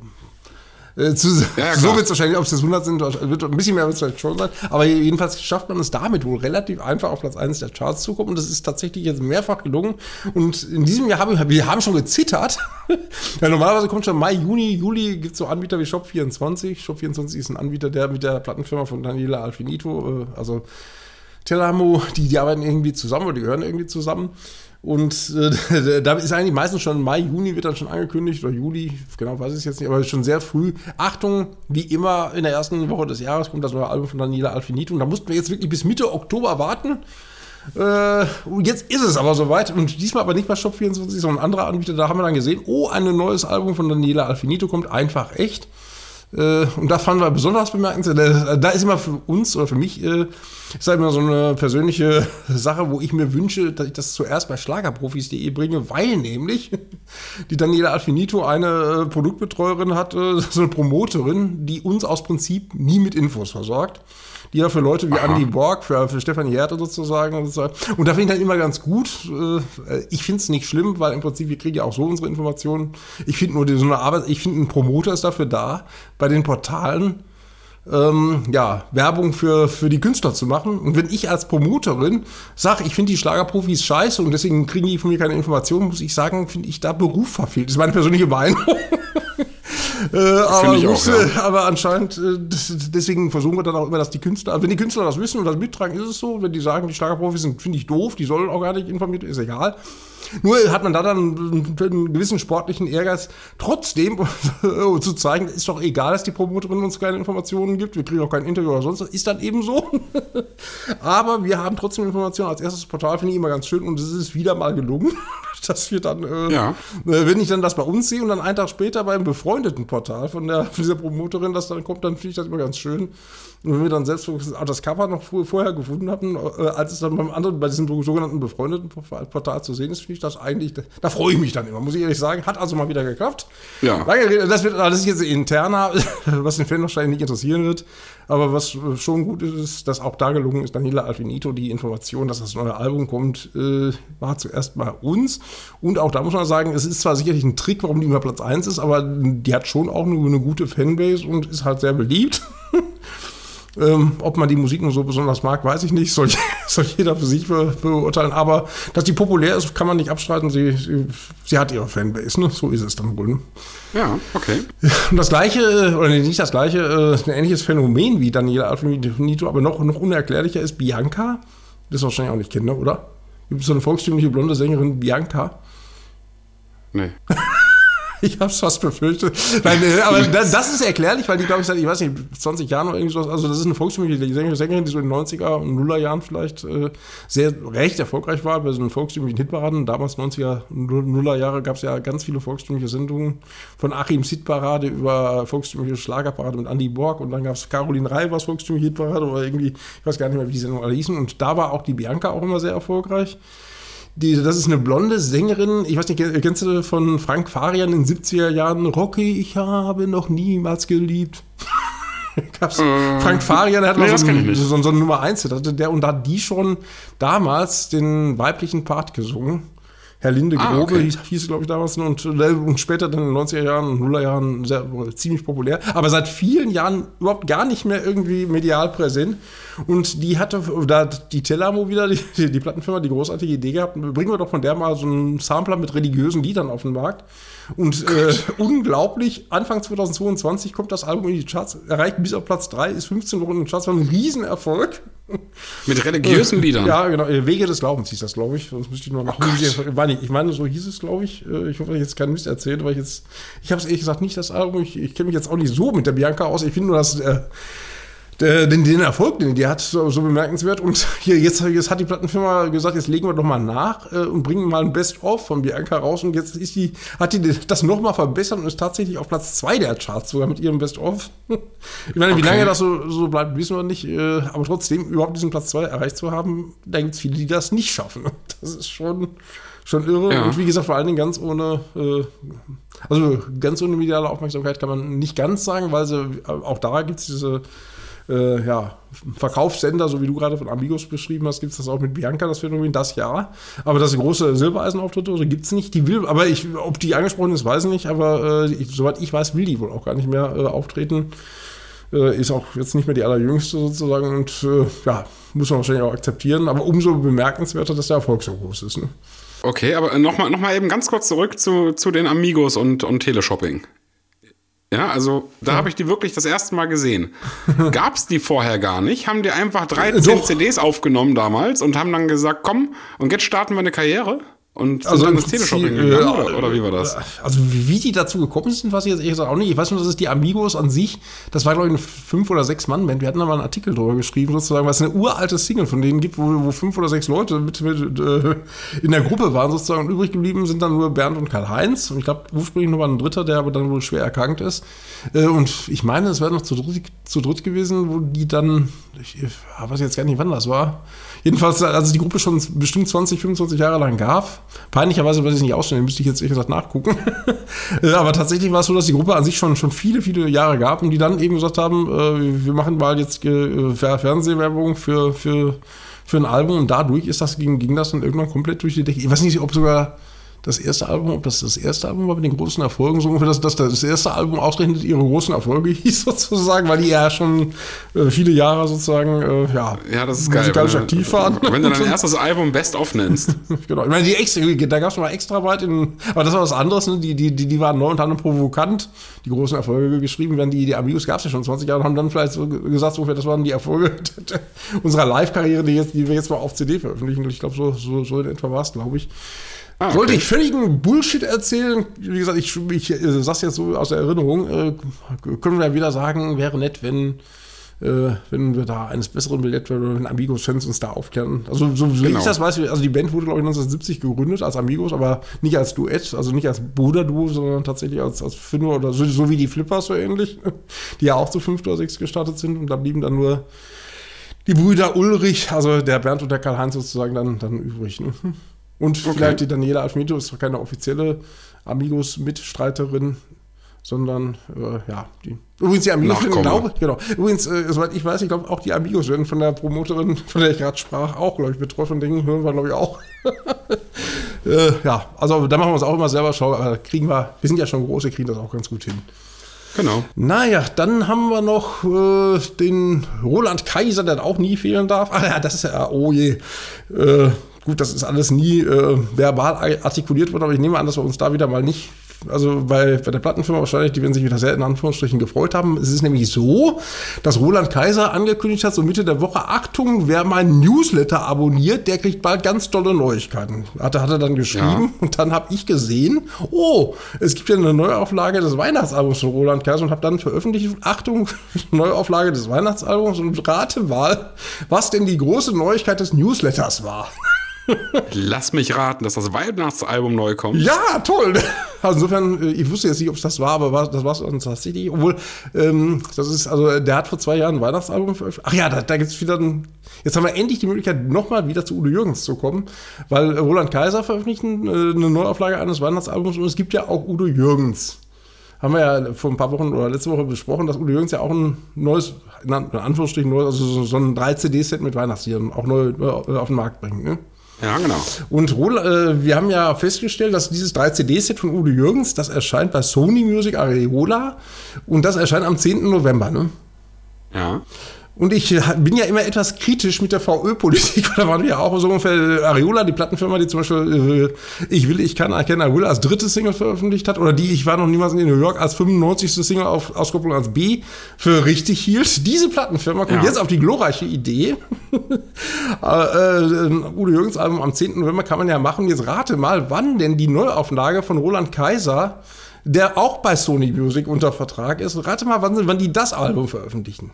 äh, zu, ja, so wird es wahrscheinlich, ob es jetzt 100 sind, wird ein bisschen mehr wird es vielleicht schon sein. Aber jedenfalls schafft man es damit wohl relativ einfach auf Platz 1 der Charts zu kommen. Und das ist tatsächlich jetzt mehrfach gelungen. Und in diesem Jahr haben wir, wir haben schon gezittert. ja, normalerweise kommt schon Mai, Juni, Juli gibt es so Anbieter wie Shop24. Shop24 ist ein Anbieter, der mit der Plattenfirma von Daniela Alfinito, äh, also Telamo, die, die arbeiten irgendwie zusammen oder die gehören irgendwie zusammen. Und äh, da ist eigentlich meistens schon Mai, Juni wird dann schon angekündigt, oder Juli, genau weiß ich jetzt nicht, aber schon sehr früh. Achtung, wie immer in der ersten Woche des Jahres kommt das neue Album von Daniela Alfinito. Und da mussten wir jetzt wirklich bis Mitte Oktober warten. Äh, jetzt ist es aber soweit. Und diesmal aber nicht bei Shop24, sondern ein anderer Anbieter. Da haben wir dann gesehen, oh, ein neues Album von Daniela Alfinito kommt einfach echt. Äh, und da fanden wir besonders bemerkenswert. Da ist immer für uns oder für mich äh, ist halt immer so eine persönliche Sache, wo ich mir wünsche, dass ich das zuerst bei Schlagerprofis.de bringe, weil nämlich die Daniela Alfinito eine äh, Produktbetreuerin hat, so eine Promoterin, die uns aus Prinzip nie mit Infos versorgt die ja für Leute wie Aha. Andy Borg, für, für Stefanie Härte sozusagen. Und da finde ich dann immer ganz gut. Äh, ich finde es nicht schlimm, weil im Prinzip wir kriegen ja auch so unsere Informationen. Ich finde nur so eine Arbeit, ich finde ein Promoter ist dafür da, bei den Portalen ähm, ja, Werbung für, für die Künstler zu machen. Und wenn ich als Promoterin sage, ich finde die Schlagerprofis scheiße und deswegen kriegen die von mir keine Informationen, muss ich sagen, finde ich da Beruf verfehlt. Das ist meine persönliche Meinung. Äh, aber, ich auch, ja. aber anscheinend, äh, deswegen versuchen wir dann auch immer, dass die Künstler, also wenn die Künstler das wissen und das mittragen, ist es so. Wenn die sagen, die Schlagerprofis sind, finde ich doof, die sollen auch gar nicht informiert, ist egal. Nur hat man da dann einen gewissen sportlichen Ehrgeiz, trotzdem zu zeigen, ist doch egal, dass die Promoterin uns keine Informationen gibt, wir kriegen auch kein Interview oder sonst was, ist dann eben so. Aber wir haben trotzdem Informationen als erstes Portal, finde ich immer ganz schön und es ist wieder mal gelungen, dass wir dann, äh, ja. Äh, wenn ich dann das bei uns sehe und dann einen Tag später beim befreundeten Portal von, der, von dieser Promoterin das dann kommt, dann finde ich das immer ganz schön. Und wenn wir dann selbst das Cover noch vorher gefunden hatten, äh, als es dann beim anderen, bei diesem sogenannten befreundeten Portal zu sehen ist, finde ich das eigentlich, da freue ich mich dann immer, muss ich ehrlich sagen. Hat also mal wieder geklappt. Ja. Das, wird, ist jetzt interner, was den Fan wahrscheinlich nicht interessieren wird. Aber was schon gut ist, ist, dass auch da gelungen ist, Daniela Alfinito, die Information, dass das neue Album kommt, äh, war zuerst bei uns. Und auch da muss man sagen, es ist zwar sicherlich ein Trick, warum die immer Platz 1 ist, aber die hat schon auch eine, eine gute Fanbase und ist halt sehr beliebt. Ähm, ob man die Musik nur so besonders mag, weiß ich nicht. Soll, soll jeder für sich be beurteilen. Aber dass die populär ist, kann man nicht abstreiten. Sie, sie, sie hat ihre Fanbase. Ne? So ist es dann wohl. Ne? Ja, okay. Und das gleiche, oder nicht das gleiche, äh, ein ähnliches Phänomen wie Daniela Alfinito, aber noch, noch unerklärlicher ist Bianca. Das ist wahrscheinlich auch nicht Kinder, oder? Gibt es so eine volkstümliche blonde Sängerin Bianca? Nee. ich habe es fast befürchtet. Nein, äh, aber das, das, ist erklärlich, weil die, glaube ich, seit, ich weiß nicht, 20 Jahren oder irgendwas, also das ist eine volkstümliche Sängerin, die so in den 90er und 0er Jahren vielleicht äh, sehr recht erfolgreich war bei so einem volkstümlichen Hitparaden. Damals 90er, 0er Jahre gab es ja ganz viele volkstümliche Sendungen von Achim Hitparade über volkstümliche Schlagerparade mit Andy Borg und dann gab es Caroline Reivers volkstümliche Hitparade oder irgendwie, ich weiß gar nicht mehr, wie die Sendungen alle hießen und da war auch die Bianca auch immer sehr erfolgreich. Die, das ist eine blonde Sängerin. Ich weiß nicht, kennst du von Frank Farian in den 70er Jahren? Rocky, ich habe noch niemals geliebt. Gab's äh, Frank Farian, hat nee, so, ein, so, so, eine Nummer 1 hatte der und da hat die schon damals den weiblichen Part gesungen. Herr Linde ah, Grobe okay. hieß, hieß glaube ich, damals. Und, äh, und später dann in den 90er Jahren und Nuller Jahren sehr, ziemlich populär. Aber seit vielen Jahren überhaupt gar nicht mehr irgendwie medial präsent. Und die hatte, da hat die Telamo wieder, die, die Plattenfirma, die großartige Idee gehabt, bringen wir doch von der mal so einen Sampler mit religiösen Liedern auf den Markt. Und äh, unglaublich, Anfang 2022 kommt das Album in die Charts, erreicht bis auf Platz 3, ist 15 Wochen in den Charts, war ein Riesenerfolg. Mit religiösen Liedern? Ja, genau. Wege des Glaubens hieß das, glaube ich. Das müsste ich nur machen. Oh ich meine, so hieß es, glaube ich. Äh, ich hoffe, ich jetzt keinen Mist erzählt, weil ich jetzt. Ich habe es ehrlich gesagt nicht das Album. Ich, ich kenne mich jetzt auch nicht so mit der Bianca aus. Ich finde nur, dass. Äh, den, den Erfolg, den die hat, so, so, bemerkenswert. Und hier, jetzt, jetzt hat die Plattenfirma gesagt, jetzt legen wir doch mal nach äh, und bringen mal ein Best-of von Bianca raus. Und jetzt ist die, hat die das nochmal verbessert und ist tatsächlich auf Platz 2 der Charts, sogar mit ihrem Best-of. ich meine, okay. wie lange das so, so bleibt, wissen wir nicht. Äh, aber trotzdem, überhaupt diesen Platz 2 erreicht zu haben, da gibt es viele, die das nicht schaffen. Das ist schon, schon irre. Ja. Und wie gesagt, vor allen Dingen ganz ohne, äh, also ganz ohne mediale Aufmerksamkeit kann man nicht ganz sagen, weil sie, auch da gibt es diese äh, ja, Verkaufssender, so wie du gerade von Amigos beschrieben hast, gibt es das auch mit Bianca, das Phänomen, das ja. Aber das große Silbereisenauftritte gibt es nicht. Die will, aber ich, ob die angesprochen ist, weiß ich nicht. Aber äh, ich, soweit ich weiß, will die wohl auch gar nicht mehr äh, auftreten. Äh, ist auch jetzt nicht mehr die allerjüngste sozusagen und äh, ja, muss man wahrscheinlich auch akzeptieren. Aber umso bemerkenswerter, dass der Erfolg so groß ist. Ne? Okay, aber nochmal noch mal eben ganz kurz zurück zu, zu den Amigos und, und Teleshopping. Ja, also da ja. habe ich die wirklich das erste Mal gesehen. Gab es die vorher gar nicht? Haben die einfach 13 Doch. CDs aufgenommen damals und haben dann gesagt, komm, und jetzt starten wir eine Karriere? Und also dann ins Teleshopping gegangen, ja, oder, oder, wie war das? Also wie die dazu gekommen sind, weiß ich jetzt ehrlich gesagt auch nicht. Ich weiß nur, dass es die Amigos an sich, das war glaube ich eine fünf oder sechs Mann Band. Wir hatten da mal einen Artikel drüber geschrieben, sozusagen, weil es eine uralte Single von denen gibt, wo, wo fünf oder sechs Leute mit, mit äh, in der Gruppe waren sozusagen. Und übrig geblieben sind dann nur Bernd und Karl-Heinz. Und ich glaube ursprünglich noch mal ein Dritter, der aber dann wohl schwer erkrankt ist. Äh, und ich meine, es wäre noch zu dritt, zu dritt gewesen, wo die dann, ich weiß jetzt gar nicht, wann das war. Jedenfalls, als es die Gruppe schon bestimmt 20, 25 Jahre lang gab, peinlicherweise weiß ich nicht ausstellen, müsste ich jetzt ehrlich gesagt nachgucken. Aber tatsächlich war es so, dass die Gruppe an sich schon, schon viele, viele Jahre gab und die dann eben gesagt haben, äh, wir machen mal jetzt äh, Fernsehwerbung für, für, für ein Album und dadurch ist das, ging, ging das dann irgendwann komplett durch die Decke. Ich weiß nicht, ob sogar das erste Album, ob das das erste Album war mit den großen Erfolgen, so ungefähr, dass, dass das erste Album ausgerechnet ihre großen Erfolge hieß, sozusagen, weil die ja schon äh, viele Jahre sozusagen, äh, ja, ja, das ist musikalisch geil, aktiv waren. Wenn du dein erstes Album Best of nennst. genau. Ich meine, die extra, da gab es mal extra weit in, aber das war was anderes, ne? die, die, die, die waren neu und haben provokant die großen Erfolge geschrieben, während die, die Amigos gab es ja schon 20 Jahre und haben dann vielleicht so gesagt, so, das waren die Erfolge unserer Live-Karriere, die, die wir jetzt mal auf CD veröffentlichen. Und ich glaube, so, so, so in etwa war es, glaube ich. Ah, okay. Sollte ich völligen Bullshit erzählen? Wie gesagt, ich, ich, ich sag's jetzt so aus der Erinnerung, äh, können wir ja wieder sagen, wäre nett, wenn, äh, wenn wir da eines besseren oder wenn Amigos-Fans uns da aufklären. Also, so wie genau. ich das weiß, also die Band wurde, glaube ich, 1970 gegründet als Amigos, aber nicht als Duett, also nicht als Bruderduo, sondern tatsächlich als, als Fünfer oder so, so wie die Flippers so ähnlich, die ja auch zu fünf oder sechs gestartet sind und da blieben dann nur die Brüder Ulrich, also der Bernd und der Karl-Heinz sozusagen dann, dann übrig. Ne? Und okay. vielleicht die Daniela Alfmedo ist doch keine offizielle Amigos-Mitstreiterin, sondern äh, ja, die. Übrigens, die Amigos werden, glaube genau. Übrigens, äh, soweit ich weiß, ich glaube, auch die Amigos werden von der Promoterin, von der ich gerade sprach, auch, glaube ich, betroffen. Dingen hören wir, glaube ich, auch. äh, ja, also da machen wir uns auch immer selber schau, aber kriegen wir, wir sind ja schon groß, wir kriegen das auch ganz gut hin. Genau. Naja, dann haben wir noch äh, den Roland Kaiser, der auch nie fehlen darf. Ah ja, das ist ja, oh je. Äh, Gut, das ist alles nie äh, verbal artikuliert worden, aber ich nehme an, dass wir uns da wieder mal nicht also bei, bei der Plattenfirma wahrscheinlich, die werden sich wieder sehr in Anführungsstrichen gefreut haben. Es ist nämlich so, dass Roland Kaiser angekündigt hat, so Mitte der Woche, Achtung, wer meinen Newsletter abonniert, der kriegt bald ganz tolle Neuigkeiten. Hat, hat er dann geschrieben ja. und dann habe ich gesehen, oh, es gibt ja eine Neuauflage des Weihnachtsalbums von Roland Kaiser und habe dann veröffentlicht, Achtung, Neuauflage des Weihnachtsalbums und rate mal, was denn die große Neuigkeit des Newsletters war. Lass mich raten, dass das Weihnachtsalbum neu kommt. Ja, toll. Also insofern, äh, ich wusste jetzt nicht, ob es das war, aber das war es tatsächlich. Obwohl, ähm, das ist, also der hat vor zwei Jahren ein Weihnachtsalbum veröffentlicht. Ach ja, da, da gibt es wieder ein. Jetzt haben wir endlich die Möglichkeit, nochmal wieder zu Udo Jürgens zu kommen, weil Roland Kaiser veröffentlicht äh, eine Neuauflage eines Weihnachtsalbums und es gibt ja auch Udo Jürgens haben wir ja vor ein paar Wochen oder letzte Woche besprochen, dass Udo Jürgens ja auch ein neues, in Anführungsstrichen neues, also so, ein 3-CD-Set mit Weihnachtsliedern auch neu äh, auf den Markt bringt. Ne? Ja, genau. Und äh, wir haben ja festgestellt, dass dieses 3-CD-Set von Udo Jürgens, das erscheint bei Sony Music Areola und das erscheint am 10. November, ne? Ja. Und ich bin ja immer etwas kritisch mit der VÖ-Politik. Da waren wir ja auch so ungefähr äh, Ariola, die Plattenfirma, die zum Beispiel äh, Ich will, ich kann, I can, I will als drittes Single veröffentlicht hat. Oder die Ich war noch niemals in New York als 95. Single auf Auskopplung als B für richtig hielt. Diese Plattenfirma kommt ja. jetzt auf die glorreiche Idee. äh, äh, Udo Jürgens Album am 10. November kann man ja machen. Jetzt rate mal, wann denn die Neuauflage von Roland Kaiser, der auch bei Sony Music unter Vertrag ist, rate mal, wann, wann die das Album veröffentlichen.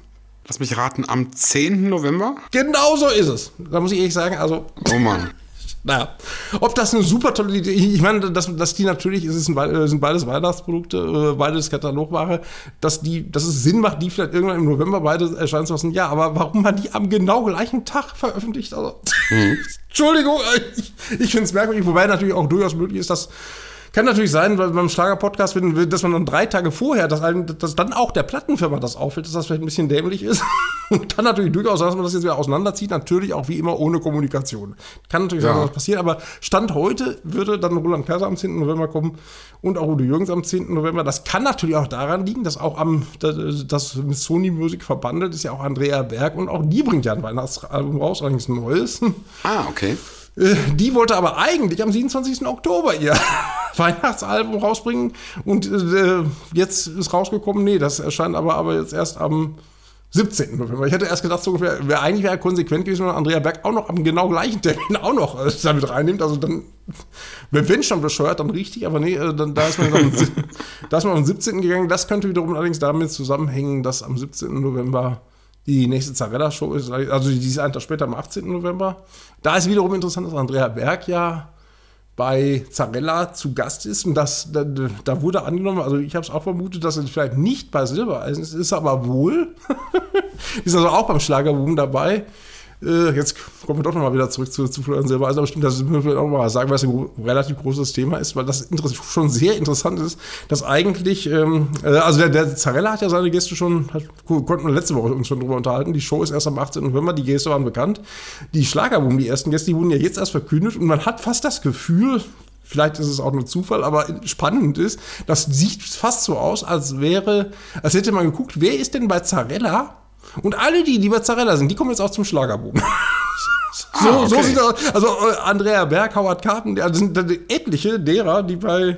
Lass mich raten, am 10. November? Genau so ist es. Da muss ich ehrlich sagen, also. Oh Mann. Naja, ob das eine super tolle Idee ist, ich meine, dass, dass die natürlich, es äh, sind beides Weihnachtsprodukte, äh, beides Katalogware, dass, die, dass es Sinn macht, die vielleicht irgendwann im November beide erscheinen zu lassen. Ja, aber warum man die am genau gleichen Tag veröffentlicht? Also, mhm. Entschuldigung, ich, ich finde es merkwürdig, wobei natürlich auch durchaus möglich ist, dass kann natürlich sein, weil beim Schlager-Podcast, dass man dann drei Tage vorher, dass, dass dann auch der Plattenfirma das auffällt, dass das vielleicht ein bisschen dämlich ist. kann natürlich durchaus sein, dass man das jetzt wieder auseinanderzieht. Natürlich auch wie immer ohne Kommunikation. Kann natürlich ja. sein, dass das passiert. Aber Stand heute würde dann Roland Kaiser am 10. November kommen und auch Udo Jürgens am 10. November. Das kann natürlich auch daran liegen, dass auch am, das mit Sony Music verbandelt ist ja auch Andrea Berg und auch die bringt ja ein Weihnachtsalbum raus, allerdings ein neues. Ah, okay. Äh, die wollte aber eigentlich am 27. Oktober ihr Weihnachtsalbum rausbringen und äh, jetzt ist rausgekommen, nee, das erscheint aber, aber jetzt erst am 17. November. Ich hätte erst gedacht, so wäre wär eigentlich wäre konsequent gewesen, wenn Andrea Berg auch noch am genau gleichen Termin auch noch äh, damit reinnimmt. Also dann, wenn schon bescheuert, dann richtig, aber nee, äh, dann, da, ist man dann, da ist man am 17. gegangen. Das könnte wiederum allerdings damit zusammenhängen, dass am 17. November die nächste Zarella-Show ist, also die ist einen Tag später am 18. November. Da ist wiederum interessant, dass Andrea Berg ja bei Zarella zu Gast ist. Und das, da, da wurde angenommen, also ich habe es auch vermutet, dass er vielleicht nicht bei Silbereisen ist, ist aber wohl. ist also auch beim Schlagerboom dabei. Äh, jetzt kommen wir doch nochmal wieder zurück zu, zu Florian Silbereisen, also, aber stimmt, das müssen wir auch mal sagen, weil es ein relativ großes Thema ist, weil das schon sehr interessant ist, dass eigentlich, ähm, äh, also der, der Zarella hat ja seine Gäste schon, hat, konnten wir letzte Woche uns schon drüber unterhalten, die Show ist erst am 18. November, die Gäste waren bekannt, die Schlagerboom, die ersten Gäste, die wurden ja jetzt erst verkündet und man hat fast das Gefühl, vielleicht ist es auch nur Zufall, aber spannend ist, das sieht fast so aus, als wäre, als hätte man geguckt, wer ist denn bei Zarella und alle die, die Mozzarella sind, die kommen jetzt auch zum Schlagerboom. so, ah, okay. so sieht das Also äh, Andrea Berg, Howard Carpen, also sind etliche derer, die bei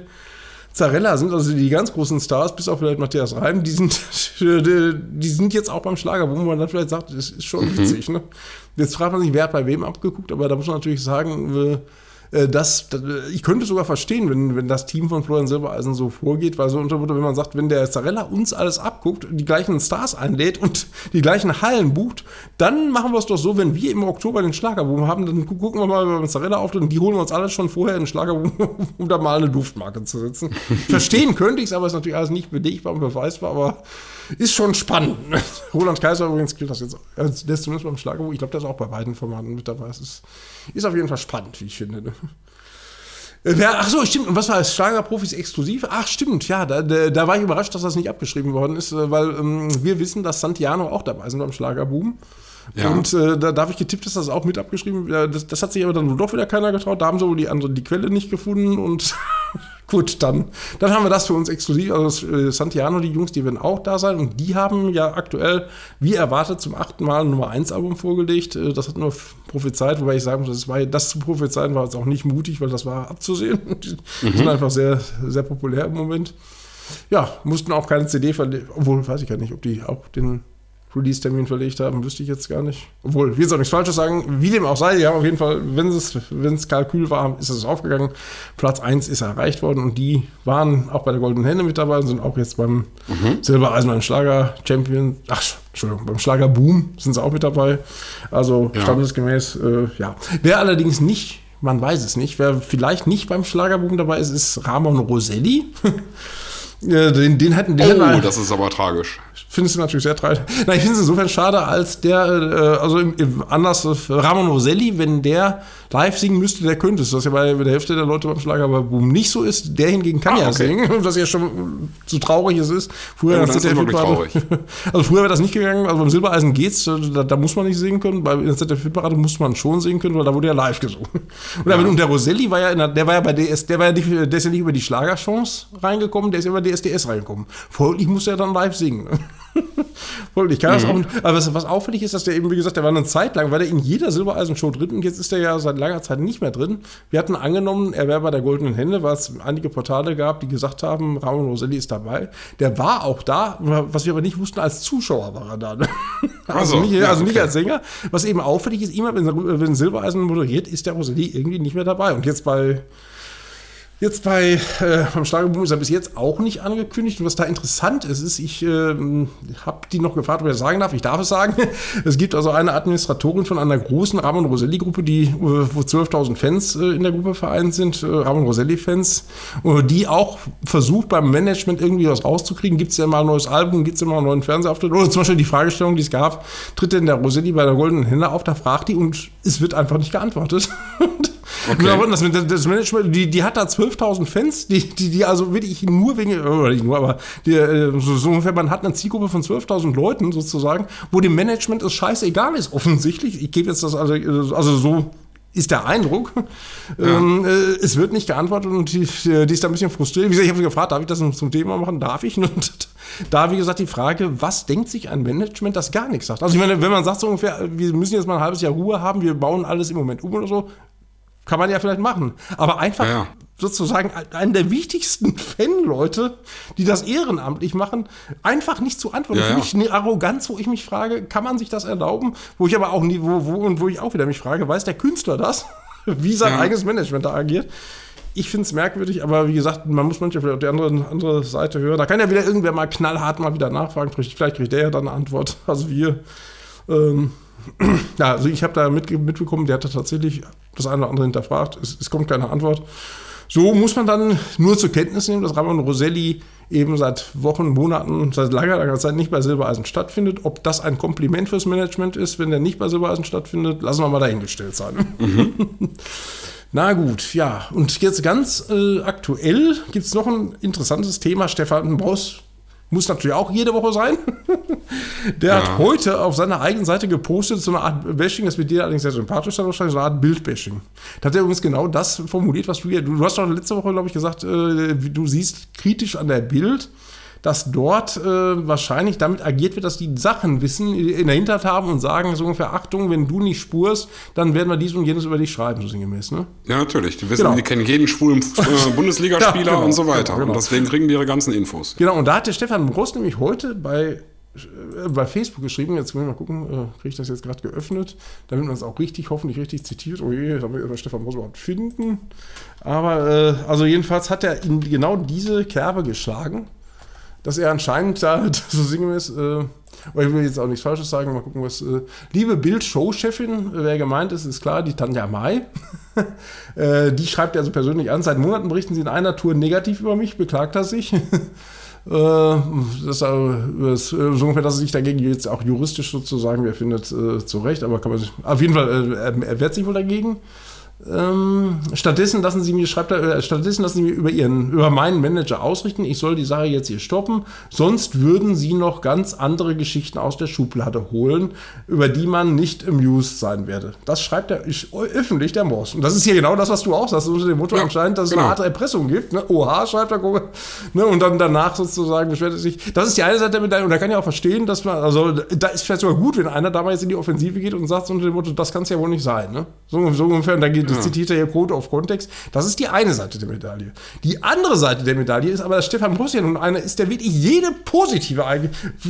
Zarella sind, also die ganz großen Stars, bis auf vielleicht Matthias Reim, die sind, die sind jetzt auch beim Schlagerboom, wo man dann vielleicht sagt, das ist schon mhm. witzig. Ne? Jetzt fragt man sich, wer hat bei wem abgeguckt, aber da muss man natürlich sagen, äh, das, das, ich könnte sogar verstehen, wenn, wenn das Team von Florian Silbereisen so vorgeht, weil so unter wenn man sagt, wenn der Zarella uns alles abguckt, die gleichen Stars einlädt und die gleichen Hallen bucht, dann machen wir es doch so, wenn wir im Oktober den Schlagerboom haben, dann gucken wir mal, wenn Zarella auftritt und die holen wir uns alles schon vorher in den Schlagerboom, um da mal eine Duftmarke zu setzen. Verstehen könnte ich es, aber ist natürlich alles nicht belegbar und beweisbar, aber ist schon spannend. Roland Kaiser übrigens gilt das jetzt. Der ist zumindest beim Schlagerbuch. Ich glaube, der ist auch bei beiden Formaten mit dabei. Es ist, ist auf jeden Fall spannend, wie ich finde. Ne? Äh, ach so, stimmt. Und was war das? Schlagerprofis exklusiv? Ach, stimmt. Ja, da, da, war ich überrascht, dass das nicht abgeschrieben worden ist, äh, weil ähm, wir wissen, dass Santiano auch dabei sind beim Schlagerboom. Ja. Und äh, da darf ich getippt, dass das auch mit abgeschrieben das, das hat sich aber dann doch wieder keiner getraut. Da haben sie wohl die andere die Quelle nicht gefunden und gut, dann, dann haben wir das für uns exklusiv. Also äh, Santiano, die Jungs, die werden auch da sein und die haben ja aktuell, wie erwartet, zum achten Mal ein Nummer 1 Album vorgelegt. Äh, das hat nur prophezeit, wobei ich sagen muss, das, war, das zu prophezeien war jetzt auch nicht mutig, weil das war abzusehen. Die mhm. sind einfach sehr, sehr populär im Moment. Ja, mussten auch keine CD verlegen, obwohl, weiß ich ja nicht, ob die auch den Release-Termin verlegt haben, wüsste ich jetzt gar nicht. Obwohl, jetzt auch nichts Falsches sagen. Wie dem auch sei, ja, auf jeden Fall, wenn es, wenn es Kalkül war, ist es aufgegangen. Platz 1 ist erreicht worden und die waren auch bei der Goldenen Hände mit dabei und sind auch jetzt beim mhm. Silbereisen beim Schlager-Champion, ach, Entschuldigung, beim Schlager-Boom sind sie auch mit dabei. Also ja. standesgemäß, äh, ja. Wer allerdings nicht, man weiß es nicht, wer vielleicht nicht beim Schlagerboom dabei ist, ist Ramon Roselli. den, den hatten den Oh, das ist aber tragisch. Findest du natürlich sehr traurig. Nein, ich finde es insofern schade, als der, äh, also im, im, anders, Ramon Roselli, wenn der live singen müsste, der könnte es. Das ist ja bei der Hälfte der Leute beim Schlager aber Boom nicht so ist. Der hingegen kann ah, ja okay. singen, was ja schon so traurig es ist. Früher ja, das ist wirklich traurig. Also früher wäre das nicht gegangen, also beim Silbereisen geht's, da, da muss man nicht singen können. Bei der ZDF-Parade muss man schon singen können, weil da wurde ja live gesungen. Und, ja. und der Roselli war ja, der, der war ja bei DS, der war ja nicht, der ist ja nicht über die Schlagerchance reingekommen, der ist ja über DSDS reingekommen. Folglich musste er dann live singen. ich kann das mhm. auch. Aber was, was, auffällig ist, dass der eben, wie gesagt, der war eine Zeit lang, war der in jeder Silbereisen-Show drin und jetzt ist er ja seit langer Zeit nicht mehr drin. Wir hatten angenommen, er wäre bei der Goldenen Hände, weil es einige Portale gab, die gesagt haben, Ramon Roselli ist dabei. Der war auch da, was wir aber nicht wussten, als Zuschauer war er da. Ne? Also, also, nicht, ja, also okay. nicht als Sänger. Was eben auffällig ist, immer wenn, wenn Silbereisen moderiert, ist der Roselli irgendwie nicht mehr dabei. Und jetzt bei Jetzt bei äh, beim Schlagerboom ist er bis jetzt auch nicht angekündigt. Und was da interessant ist, ist, ich äh, habe die noch gefragt, ob ich das sagen darf. Ich darf es sagen. Es gibt also eine Administratorin von einer großen Ramon Roselli-Gruppe, die, äh, wo 12.000 Fans äh, in der Gruppe vereint sind, äh, Ramon Roselli-Fans, die auch versucht beim Management irgendwie was rauszukriegen. Gibt es ja mal ein neues Album, gibt es ja mal einen neuen Fernsehauftritt? Oder zum Beispiel die Fragestellung, die es gab, tritt denn der Roselli bei der Goldenen Hände auf? Da fragt die und es wird einfach nicht geantwortet. Okay. Das, das, Management, die, die hat da 12.000 Fans, die, die, die also wirklich nur wegen, oder nicht nur, aber die, äh, so, so ungefähr, man hat eine Zielgruppe von 12.000 Leuten sozusagen, wo dem Management es scheißegal ist, offensichtlich. Ich gebe jetzt das, also, also so ist der Eindruck. Ja. Ähm, äh, es wird nicht geantwortet und die, die, ist da ein bisschen frustriert. Wie gesagt, ich habe sie gefragt, darf ich das zum Thema machen? Darf ich? Und da, wie gesagt, die Frage, was denkt sich ein Management, das gar nichts sagt? Also ich meine, wenn man sagt so ungefähr, wir müssen jetzt mal ein halbes Jahr Ruhe haben, wir bauen alles im Moment um oder so, kann man ja vielleicht machen. Aber einfach ja. sozusagen einen der wichtigsten Fan-Leute, die das ehrenamtlich machen, einfach nicht zu antworten. Ja, Finde ich eine Arroganz, wo ich mich frage, kann man sich das erlauben? Wo ich aber auch nie, wo, wo und wo ich auch wieder mich frage, weiß der Künstler das? Wie sein ja. eigenes Management da agiert? Ich finde es merkwürdig, aber wie gesagt, man muss manchmal vielleicht auf die andere, andere Seite hören. Da kann ja wieder irgendwer mal knallhart mal wieder nachfragen. Vielleicht kriegt der ja dann eine Antwort. Also wir. Ähm, ja, also ich habe da mit, mitbekommen, der hat da tatsächlich das eine oder andere hinterfragt. Es, es, kommt keine Antwort. So muss man dann nur zur Kenntnis nehmen, dass Ramon Roselli eben seit Wochen, Monaten, seit langer, langer Zeit nicht bei Silbereisen stattfindet. Ob das ein Kompliment fürs Management ist, wenn der nicht bei Silbereisen stattfindet, lassen wir mal dahingestellt sein. Mhm. Na gut, ja. Und jetzt ganz äh, aktuell gibt es noch ein interessantes Thema. Stefan Boss muss natürlich auch jede Woche sein. Der ja. hat heute auf seiner eigenen Seite gepostet, so eine Art Bashing, das wird dir allerdings sehr sympathisch sein, wahrscheinlich so eine Art Bildbashing. Da hat er übrigens genau das formuliert, was du hier, du, du hast doch letzte Woche, glaube ich, gesagt, äh, du siehst kritisch an der Bild, dass dort äh, wahrscheinlich damit agiert wird, dass die Sachen wissen, in der Hinterhand haben und sagen so ungefähr, Achtung, wenn du nicht spurst, dann werden wir dies und jenes über dich schreiben, so sinngemäß. Ne? Ja, natürlich. Die wissen, genau. die kennen jeden schwulen äh, Bundesligaspieler ja, genau, und so weiter. Genau, und deswegen kriegen die ihre ganzen Infos. Genau, und da hat der Stefan Brost nämlich heute bei äh, bei Facebook geschrieben, jetzt wollen wir mal gucken, äh, kriege ich das jetzt gerade geöffnet, damit man es auch richtig, hoffentlich richtig zitiert. Oh je, da wir Stefan Brost überhaupt finden. Aber, äh, also jedenfalls hat er in genau diese Kerbe geschlagen dass er anscheinend da so sinngemäß, äh, ich will jetzt auch nichts Falsches sagen, mal gucken, was. Äh, liebe Bild-Show-Chefin, wer gemeint ist, ist klar, die Tanja Mai. äh, die schreibt er also persönlich an. Seit Monaten berichten sie in einer Tour negativ über mich, beklagt er sich. Äh, das, das, so ungefähr, dass er sich dagegen jetzt auch juristisch sozusagen, wer findet, äh, zu Recht, aber kann man sich, auf jeden Fall, äh, er, er wehrt sich wohl dagegen. Ähm, stattdessen lassen Sie mir, schreibt er, äh, stattdessen lassen Sie mir über Ihren, über meinen Manager ausrichten, ich soll die Sache jetzt hier stoppen, sonst würden Sie noch ganz andere Geschichten aus der Schublade holen, über die man nicht amused sein werde. Das schreibt er öffentlich der Moss. Und das ist hier genau das, was du auch sagst, unter dem Motto ja, anscheinend, dass es genau. eine Art Erpressung gibt. Ne? Oha, schreibt er, ne? und dann danach sozusagen beschwert er sich. Das ist die eine Seite der Medaille, und da kann ich auch verstehen, dass man, also da ist vielleicht sogar gut, wenn einer damals in die Offensive geht und sagt unter dem Motto, das kann es ja wohl nicht sein. Ne? So, so ungefähr, und dann geht das ja. zitiert er hier Code of Kontext. Das ist die eine Seite der Medaille. Die andere Seite der Medaille ist aber, dass Stefan ja nun einer ist, der wirklich jede positive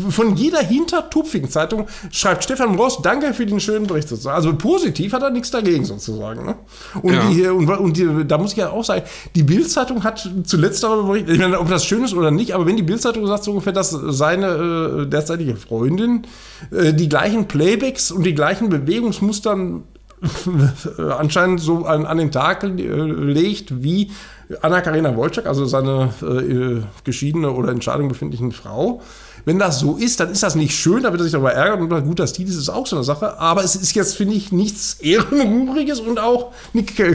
von jeder hintertupfigen Zeitung schreibt Stefan Ross, danke für den schönen Bericht sozusagen. Also positiv hat er nichts dagegen sozusagen. Ne? Und, ja. die, und, und die, da muss ich ja auch sagen, die Bildzeitung hat zuletzt darüber berichtet, ich meine, ob das schön ist oder nicht, aber wenn die Bildzeitung sagt so ungefähr, dass seine äh, derzeitige Freundin äh, die gleichen Playbacks und die gleichen Bewegungsmustern anscheinend so an, an den Tag legt wie Anna-Karina Wojcik, also seine äh, geschiedene oder in Scheidung befindlichen Frau, wenn das so ist, dann ist das nicht schön, da wird er sich darüber ärgern und gut, dass die, das ist auch so eine Sache. Aber es ist jetzt, finde ich, nichts Ehrenrühriges und auch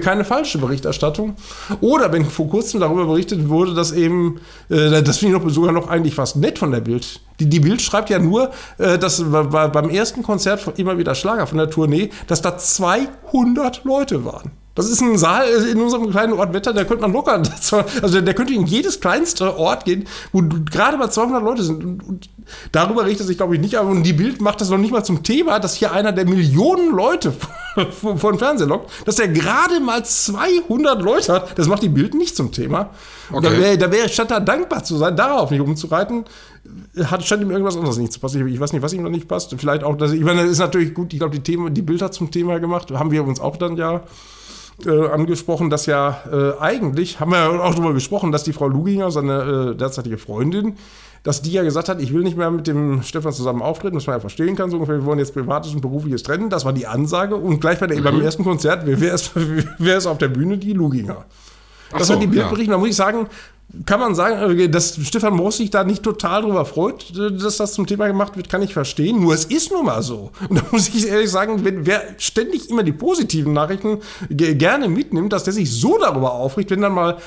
keine falsche Berichterstattung. Oder wenn vor kurzem darüber berichtet wurde, dass eben, äh, das finde ich noch, sogar noch eigentlich fast nett von der Bild. Die, die Bild schreibt ja nur, äh, dass beim ersten Konzert immer wieder Schlager von der Tournee, dass da 200 Leute waren. Das ist ein Saal in unserem kleinen Ort Wetter, da könnte man locker, also der könnte in jedes kleinste Ort gehen, wo gerade mal 200 Leute sind. Und, und darüber richtet sich, glaube ich, nicht. Und die Bild macht das noch nicht mal zum Thema, dass hier einer der Millionen Leute von Fernseher lockt, dass er gerade mal 200 Leute hat. Das macht die Bild nicht zum Thema. Okay. Da wäre da wär statt da dankbar zu sein, darauf nicht umzureiten, hat, scheint ihm irgendwas anderes nicht zu passen. Ich, ich weiß nicht, was ihm noch nicht passt. Vielleicht auch, dass, ich meine, das ist natürlich gut, ich glaube, die, Themen, die Bild hat zum Thema gemacht, haben wir uns auch dann ja äh, angesprochen, dass ja äh, eigentlich, haben wir ja auch darüber gesprochen, dass die Frau Luginger, seine äh, derzeitige Freundin, dass die ja gesagt hat, ich will nicht mehr mit dem Stefan zusammen auftreten, was man ja verstehen kann, so ungefähr, wir wollen jetzt privates und berufliches trennen. Das war die Ansage. Und gleich bei der, mhm. beim ersten Konzert, wer, wer, ist, wer ist auf der Bühne? Die Luginger. Das so, hat die Bildberichte, ja. da muss ich sagen, kann man sagen, äh, dass Stefan Moos sich da nicht total drüber freut, äh, dass das zum Thema gemacht wird, kann ich verstehen. Nur es ist nun mal so. Und da muss ich ehrlich sagen, wenn wer ständig immer die positiven Nachrichten gerne mitnimmt, dass der sich so darüber aufregt, wenn dann mal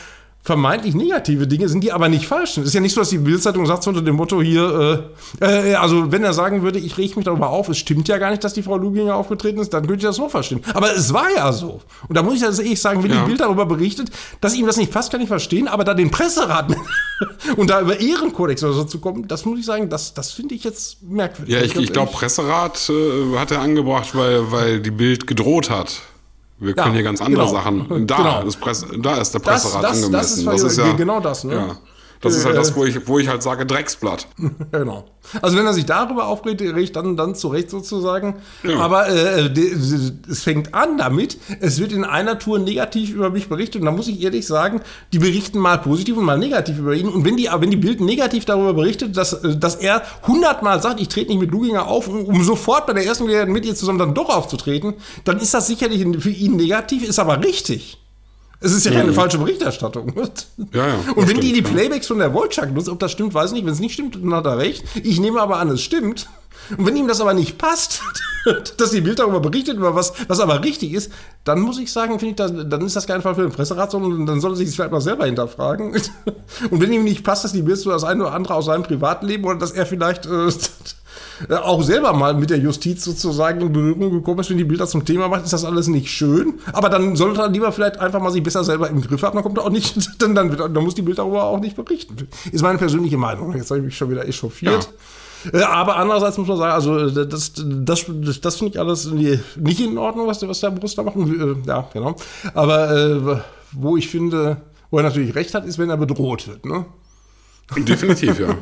vermeintlich negative Dinge sind, die aber nicht falsch sind. Es ist ja nicht so, dass die Bildzeitung sagt unter dem Motto hier, äh, äh, also wenn er sagen würde, ich reg mich darüber auf, es stimmt ja gar nicht, dass die Frau Luginger aufgetreten ist, dann könnte ich das noch verstehen. Aber es war ja so. Und da muss ich das ehrlich sagen, wenn ja. die Bild darüber berichtet, dass ihm das nicht passt, kann ich verstehen, aber da den Presserat und da über Ehrenkodex oder so zu kommen, das muss ich sagen, das, das finde ich jetzt merkwürdig. Ja, ich, ich glaube, Presserat äh, hat er angebracht, weil, weil die Bild gedroht hat. Wir können ja, hier ganz andere genau. Sachen. Da, genau. ist Presse, da ist der Presserat das, das, angemessen. Das ist, das ist ja genau das, ne? Ja. Das ist halt das, wo ich, wo ich halt sage, Drecksblatt. genau. Also wenn er sich darüber aufregt, regt dann, dann zurecht sozusagen. Ja. Aber äh, es fängt an damit, es wird in einer Tour negativ über mich berichtet. Und da muss ich ehrlich sagen, die berichten mal positiv und mal negativ über ihn. Und wenn die, wenn die Bild negativ darüber berichtet, dass, äh, dass er hundertmal sagt, ich trete nicht mit Luginger auf, um, um sofort bei der ersten Gelegenheit mit ihr zusammen dann doch aufzutreten, dann ist das sicherlich für ihn negativ, ist aber richtig. Es ist ja keine mhm. falsche Berichterstattung. Ja, ja, und wenn die die Playbacks von der Wojciech nutzen, ob das stimmt, weiß ich nicht. Wenn es nicht stimmt, dann hat er recht. Ich nehme aber an, es stimmt. Und wenn ihm das aber nicht passt, dass die Bild darüber berichtet, über was, was aber richtig ist, dann muss ich sagen, finde ich, das, dann ist das kein Fall für den Presserat, sondern dann soll er sich das vielleicht mal selber hinterfragen. Und wenn ihm nicht passt, dass die Bild so das eine oder andere aus seinem Privatleben oder dass er vielleicht äh, auch selber mal mit der Justiz sozusagen in Berührung gekommen ist, wenn die Bilder zum Thema macht, ist das alles nicht schön. Aber dann sollte er lieber vielleicht einfach mal sich besser selber im Griff haben, dann kommt er auch nicht, dann, dann, dann muss die Bild darüber auch nicht berichten. Ist meine persönliche Meinung. Jetzt habe ich mich schon wieder echauffiert. Ja. Äh, aber andererseits muss man sagen, also äh, das, das, das, das finde ich alles nicht in Ordnung, was der, was der Brust da macht. Ja, genau. Aber äh, wo ich finde, wo er natürlich recht hat, ist, wenn er bedroht wird. Ne? Definitiv, ja.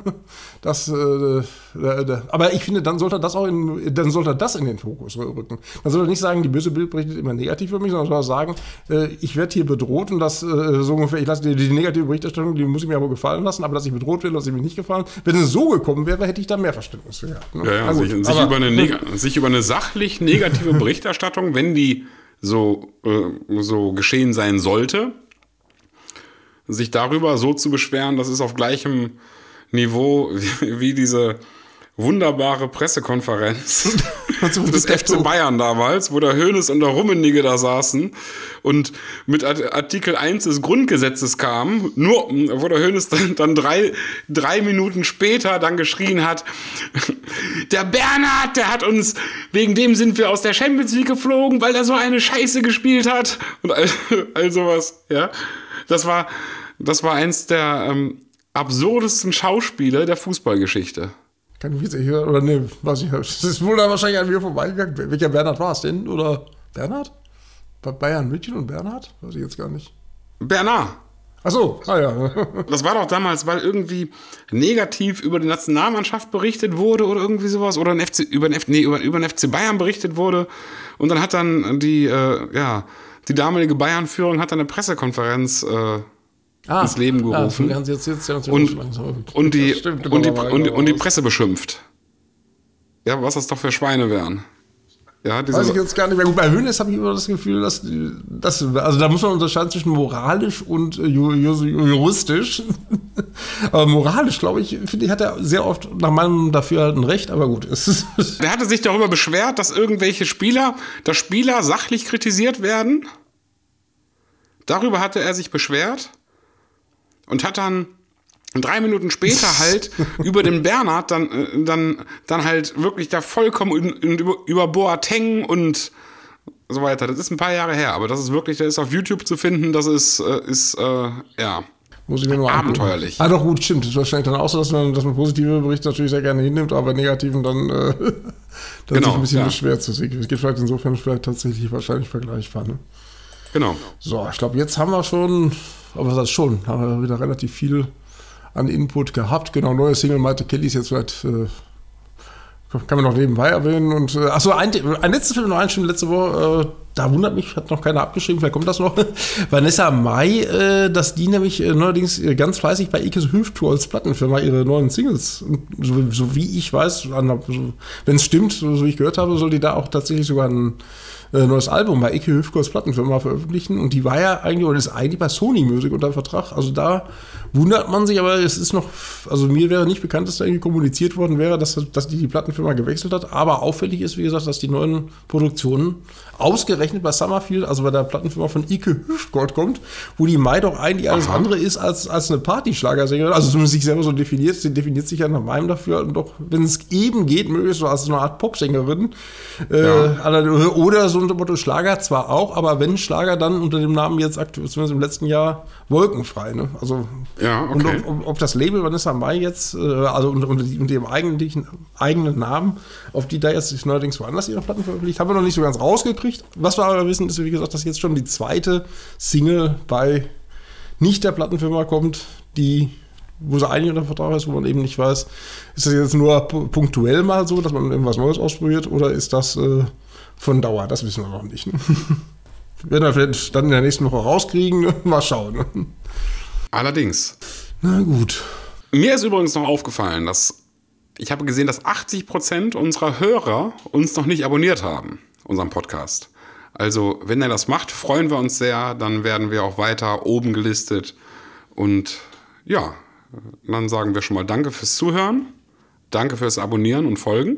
Das, äh, äh, aber ich finde, dann sollte das auch in, dann sollte das in den Fokus rücken. Dann sollte er nicht sagen, die böse Bild berichtet immer negativ für mich, sondern soll sagen, äh, ich werde hier bedroht und das äh, so ungefähr, ich lasse die, die, negative Berichterstattung, die muss ich mir aber gefallen lassen, aber dass ich bedroht werde, lasse ich mir nicht gefallen. Wenn es so gekommen wäre, hätte ich da mehr Verständnis für gehabt. Ne? Ja, ja, sich, sich, über eine sich über eine sachlich negative Berichterstattung, wenn die so, äh, so geschehen sein sollte, sich darüber so zu beschweren, das ist auf gleichem Niveau wie, wie diese wunderbare Pressekonferenz des FC Bayern damals, wo der Hönes und der Rummenigge da saßen und mit Artikel 1 des Grundgesetzes kam, nur wo der Hönes dann, dann drei, drei Minuten später dann geschrien hat, der Bernhard, der hat uns, wegen dem sind wir aus der Champions League geflogen, weil er so eine Scheiße gespielt hat und all, all sowas, ja. Das war, das war eins der ähm, absurdesten Schauspiele der Fußballgeschichte. Kann ich jetzt nicht oder ne, weiß ich Das ist wohl da wahrscheinlich an mir vorbeigegangen. Welcher Bernhard war es denn? Oder Bernhard? Bei Bayern München und Bernhard? Weiß ich jetzt gar nicht. Bernhard. Ach so, ah ja. das war doch damals, weil irgendwie negativ über die Nationalmannschaft berichtet wurde oder irgendwie sowas oder ein FC, über, den, nee, über, über den FC Bayern berichtet wurde. Und dann hat dann die, äh, ja, die damalige Bayern-Führung hat dann eine Pressekonferenz äh, ah, ins Leben gerufen. Ah, jetzt, jetzt, jetzt, und, und, die, stimmt, und, die, und, und die Presse beschimpft. Ja, was das doch für Schweine wären. Ja, Weiß ich jetzt gar nicht mehr. Gut, bei Hönes habe ich immer das Gefühl, dass, dass, also da muss man unterscheiden zwischen moralisch und äh, juristisch. aber moralisch, glaube ich, finde ich, hat er sehr oft nach meinem Dafürhalten recht, aber gut. er hatte sich darüber beschwert, dass irgendwelche Spieler, dass Spieler sachlich kritisiert werden. Darüber hatte er sich beschwert und hat dann drei Minuten später halt über den Bernhard dann, äh, dann, dann halt wirklich da vollkommen über, über Boateng und so weiter. Das ist ein paar Jahre her, aber das ist wirklich, der ist auf YouTube zu finden, das ist, äh, ist äh, ja. Muss ich mir nur Abenteuerlich. Ah, doch, gut, stimmt. Das ist wahrscheinlich dann auch so, dass man, dass man positive Berichte natürlich sehr gerne hinnimmt, aber bei negativen dann, äh, dann genau, sich ein bisschen ja. beschwert zu sehen. Es geht vielleicht insofern vielleicht tatsächlich wahrscheinlich vergleichbar. Ne? Genau. So, ich glaube, jetzt haben wir schon, aber was heißt schon, haben wir wieder relativ viel an Input gehabt. Genau, neue Single Malte Kelly ist jetzt vielleicht äh, kann man noch nebenbei erwähnen. Und äh, achso, ein, ein letztes Film noch einstimmen letzte Woche, äh, da wundert mich, hat noch keiner abgeschrieben, vielleicht kommt das noch. Vanessa Mai, äh, dass die nämlich äh, neuerdings äh, ganz fleißig bei Ikes Hüfttour als Plattenfirma ihre neuen Singles, so, so wie ich weiß, wenn es stimmt, so, so, wie ich gehört habe, soll die da auch tatsächlich sogar ein äh, neues Album bei Ike Hüftkows Plattenfirma veröffentlichen. Und die war ja eigentlich, oder ist eigentlich bei Sony Music unter Vertrag. Also da wundert man sich, aber es ist noch, also mir wäre nicht bekannt, dass da irgendwie kommuniziert worden wäre, dass, dass die die Plattenfirma gewechselt hat. Aber auffällig ist, wie gesagt, dass die neuen Produktionen ausgerechnet bei Summerfield, also bei der Plattenfirma von Ike Hüftgold kommt, wo die Mai doch eigentlich alles Aha. andere ist als, als eine Partyschlagersängerin. Also zumindest sich selber so definiert, sie definiert sich ja nach meinem dafür doch, wenn es eben geht, möglichst so als eine Art Popsängerin. Äh, ja. Oder so unter Motto Schlager zwar auch, aber wenn Schlager, dann unter dem Namen jetzt aktuell, zumindest im letzten Jahr, wolkenfrei. Ne? Also, ja, okay. Und ob, ob, das Label Vanessa Mai jetzt, äh, also unter, unter, unter ihrem eigentlichen eigenen Namen, auf die da jetzt neuerdings woanders ihre Platten veröffentlicht, haben wir noch nicht so ganz rausgekriegt. Was wir aber wissen, ist, wie gesagt, dass jetzt schon die zweite Single bei nicht der Plattenfirma kommt, die wo sie eigentlich unter Vertrag ist, wo man eben nicht weiß, ist das jetzt nur punktuell mal so, dass man irgendwas Neues ausprobiert oder ist das äh, von Dauer? Das wissen wir noch nicht. Ne? Werden wir vielleicht dann in der nächsten Woche rauskriegen, mal schauen. Allerdings. Na gut. Mir ist übrigens noch aufgefallen, dass ich habe gesehen, dass 80 Prozent unserer Hörer uns noch nicht abonniert haben, unseren Podcast. Also, wenn er das macht, freuen wir uns sehr. Dann werden wir auch weiter oben gelistet. Und ja, dann sagen wir schon mal Danke fürs Zuhören. Danke fürs Abonnieren und Folgen.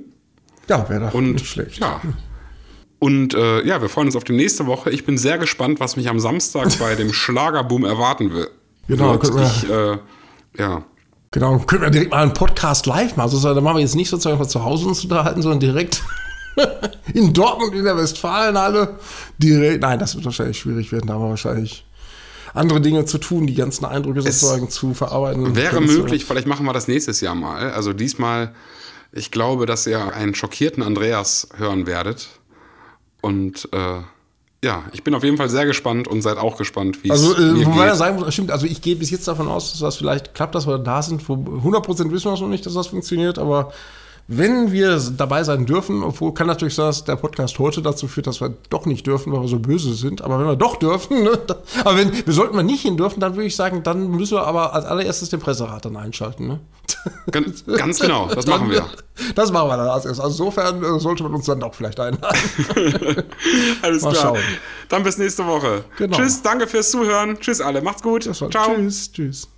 Ja, wäre doch und, nicht schlecht. Ja. Und äh, ja, wir freuen uns auf die nächste Woche. Ich bin sehr gespannt, was mich am Samstag bei dem Schlagerboom erwarten will. Genau, wird. Ich, äh, ja. Genau, können wir direkt mal einen Podcast live machen. Also, da machen wir jetzt nicht sozusagen zu Hause uns unterhalten, sondern direkt in Dortmund in der Westfalenhalle. Direkt. Nein, das wird wahrscheinlich schwierig werden. Da haben wir wahrscheinlich andere Dinge zu tun, die ganzen Eindrücke es sozusagen zu verarbeiten. Wäre möglich, vielleicht machen wir das nächstes Jahr mal. Also diesmal, ich glaube, dass ihr einen schockierten Andreas hören werdet. Und äh, ja, ich bin auf jeden Fall sehr gespannt und seid auch gespannt, wie es Also, äh, wobei er sagen muss, stimmt, also ich gehe bis jetzt davon aus, dass das vielleicht klappt, dass wir da sind. 100% wissen wir noch nicht, dass das funktioniert, aber wenn wir dabei sein dürfen, obwohl kann natürlich sein, dass der Podcast heute dazu führt, dass wir doch nicht dürfen, weil wir so böse sind. Aber wenn wir doch dürfen, ne, da, aber wenn wir sollten wir nicht hin dürfen, dann würde ich sagen, dann müssen wir aber als allererstes den Presserat dann einschalten. Ne? Ganz, ganz genau, das machen wir. Das machen wir dann als erstes. Also insofern äh, sollte man uns dann doch vielleicht einladen. Alles Mal klar. Schauen. Dann bis nächste Woche. Genau. Tschüss, danke fürs Zuhören. Tschüss alle, macht's gut. Ciao. Tschüss, tschüss.